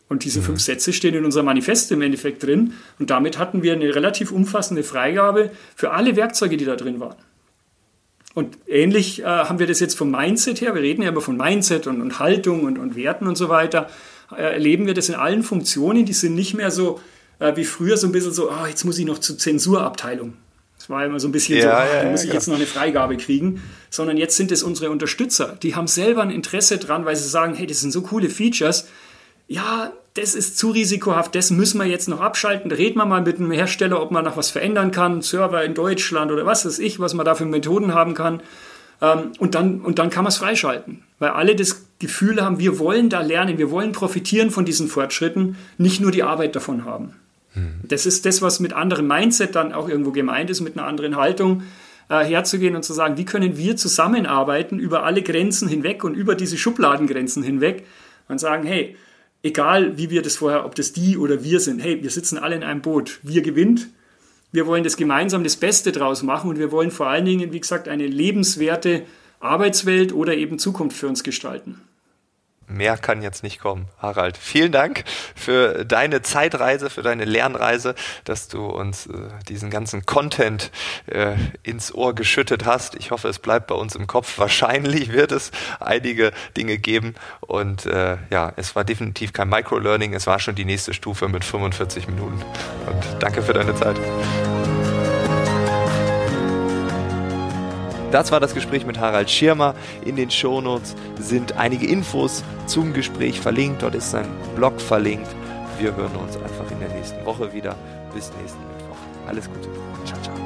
Und diese mhm. fünf Sätze stehen in unserem Manifest im Endeffekt drin. Und damit hatten wir eine relativ umfassende Freigabe für alle Werkzeuge, die da drin waren. Und ähnlich äh, haben wir das jetzt vom Mindset her, wir reden ja immer von Mindset und, und Haltung und, und, Werten und so weiter, äh, erleben wir das in allen Funktionen, die sind nicht mehr so äh, wie früher so ein bisschen so, oh, jetzt muss ich noch zur Zensurabteilung. Das war immer so ein bisschen ja, so, oh, ja, muss ich ja, jetzt noch eine Freigabe kriegen, sondern jetzt sind es unsere Unterstützer, die haben selber ein Interesse dran, weil sie sagen, hey, das sind so coole Features, ja, das ist zu risikohaft, das müssen wir jetzt noch abschalten. Da reden wir mal mit dem Hersteller, ob man noch was verändern kann, Server in Deutschland oder was weiß ich, was man da für Methoden haben kann. Ähm, und, dann, und dann kann man es freischalten, weil alle das Gefühl haben, wir wollen da lernen, wir wollen profitieren von diesen Fortschritten, nicht nur die Arbeit davon haben. Hm. Das ist das, was mit anderem Mindset dann auch irgendwo gemeint ist, mit einer anderen Haltung äh, herzugehen und zu sagen, wie können wir zusammenarbeiten über alle Grenzen hinweg und über diese Schubladengrenzen hinweg und sagen, hey, egal wie wir das vorher, ob das die oder wir sind, hey, wir sitzen alle in einem Boot, wir gewinnt, wir wollen das gemeinsam das Beste draus machen und wir wollen vor allen Dingen, wie gesagt, eine lebenswerte Arbeitswelt oder eben Zukunft für uns gestalten. Mehr kann jetzt nicht kommen. Harald, vielen Dank für deine Zeitreise, für deine Lernreise, dass du uns äh, diesen ganzen Content äh, ins Ohr geschüttet hast. Ich hoffe, es bleibt bei uns im Kopf. Wahrscheinlich wird es einige Dinge geben. Und äh, ja, es war definitiv kein Microlearning. Es war schon die nächste Stufe mit 45 Minuten. Und danke für deine Zeit. Das war das Gespräch mit Harald Schirmer. In den Shownotes sind einige Infos zum Gespräch verlinkt. Dort ist sein Blog verlinkt. Wir hören uns einfach in der nächsten Woche wieder. Bis nächsten Mittwoch. Alles Gute. Ciao, ciao.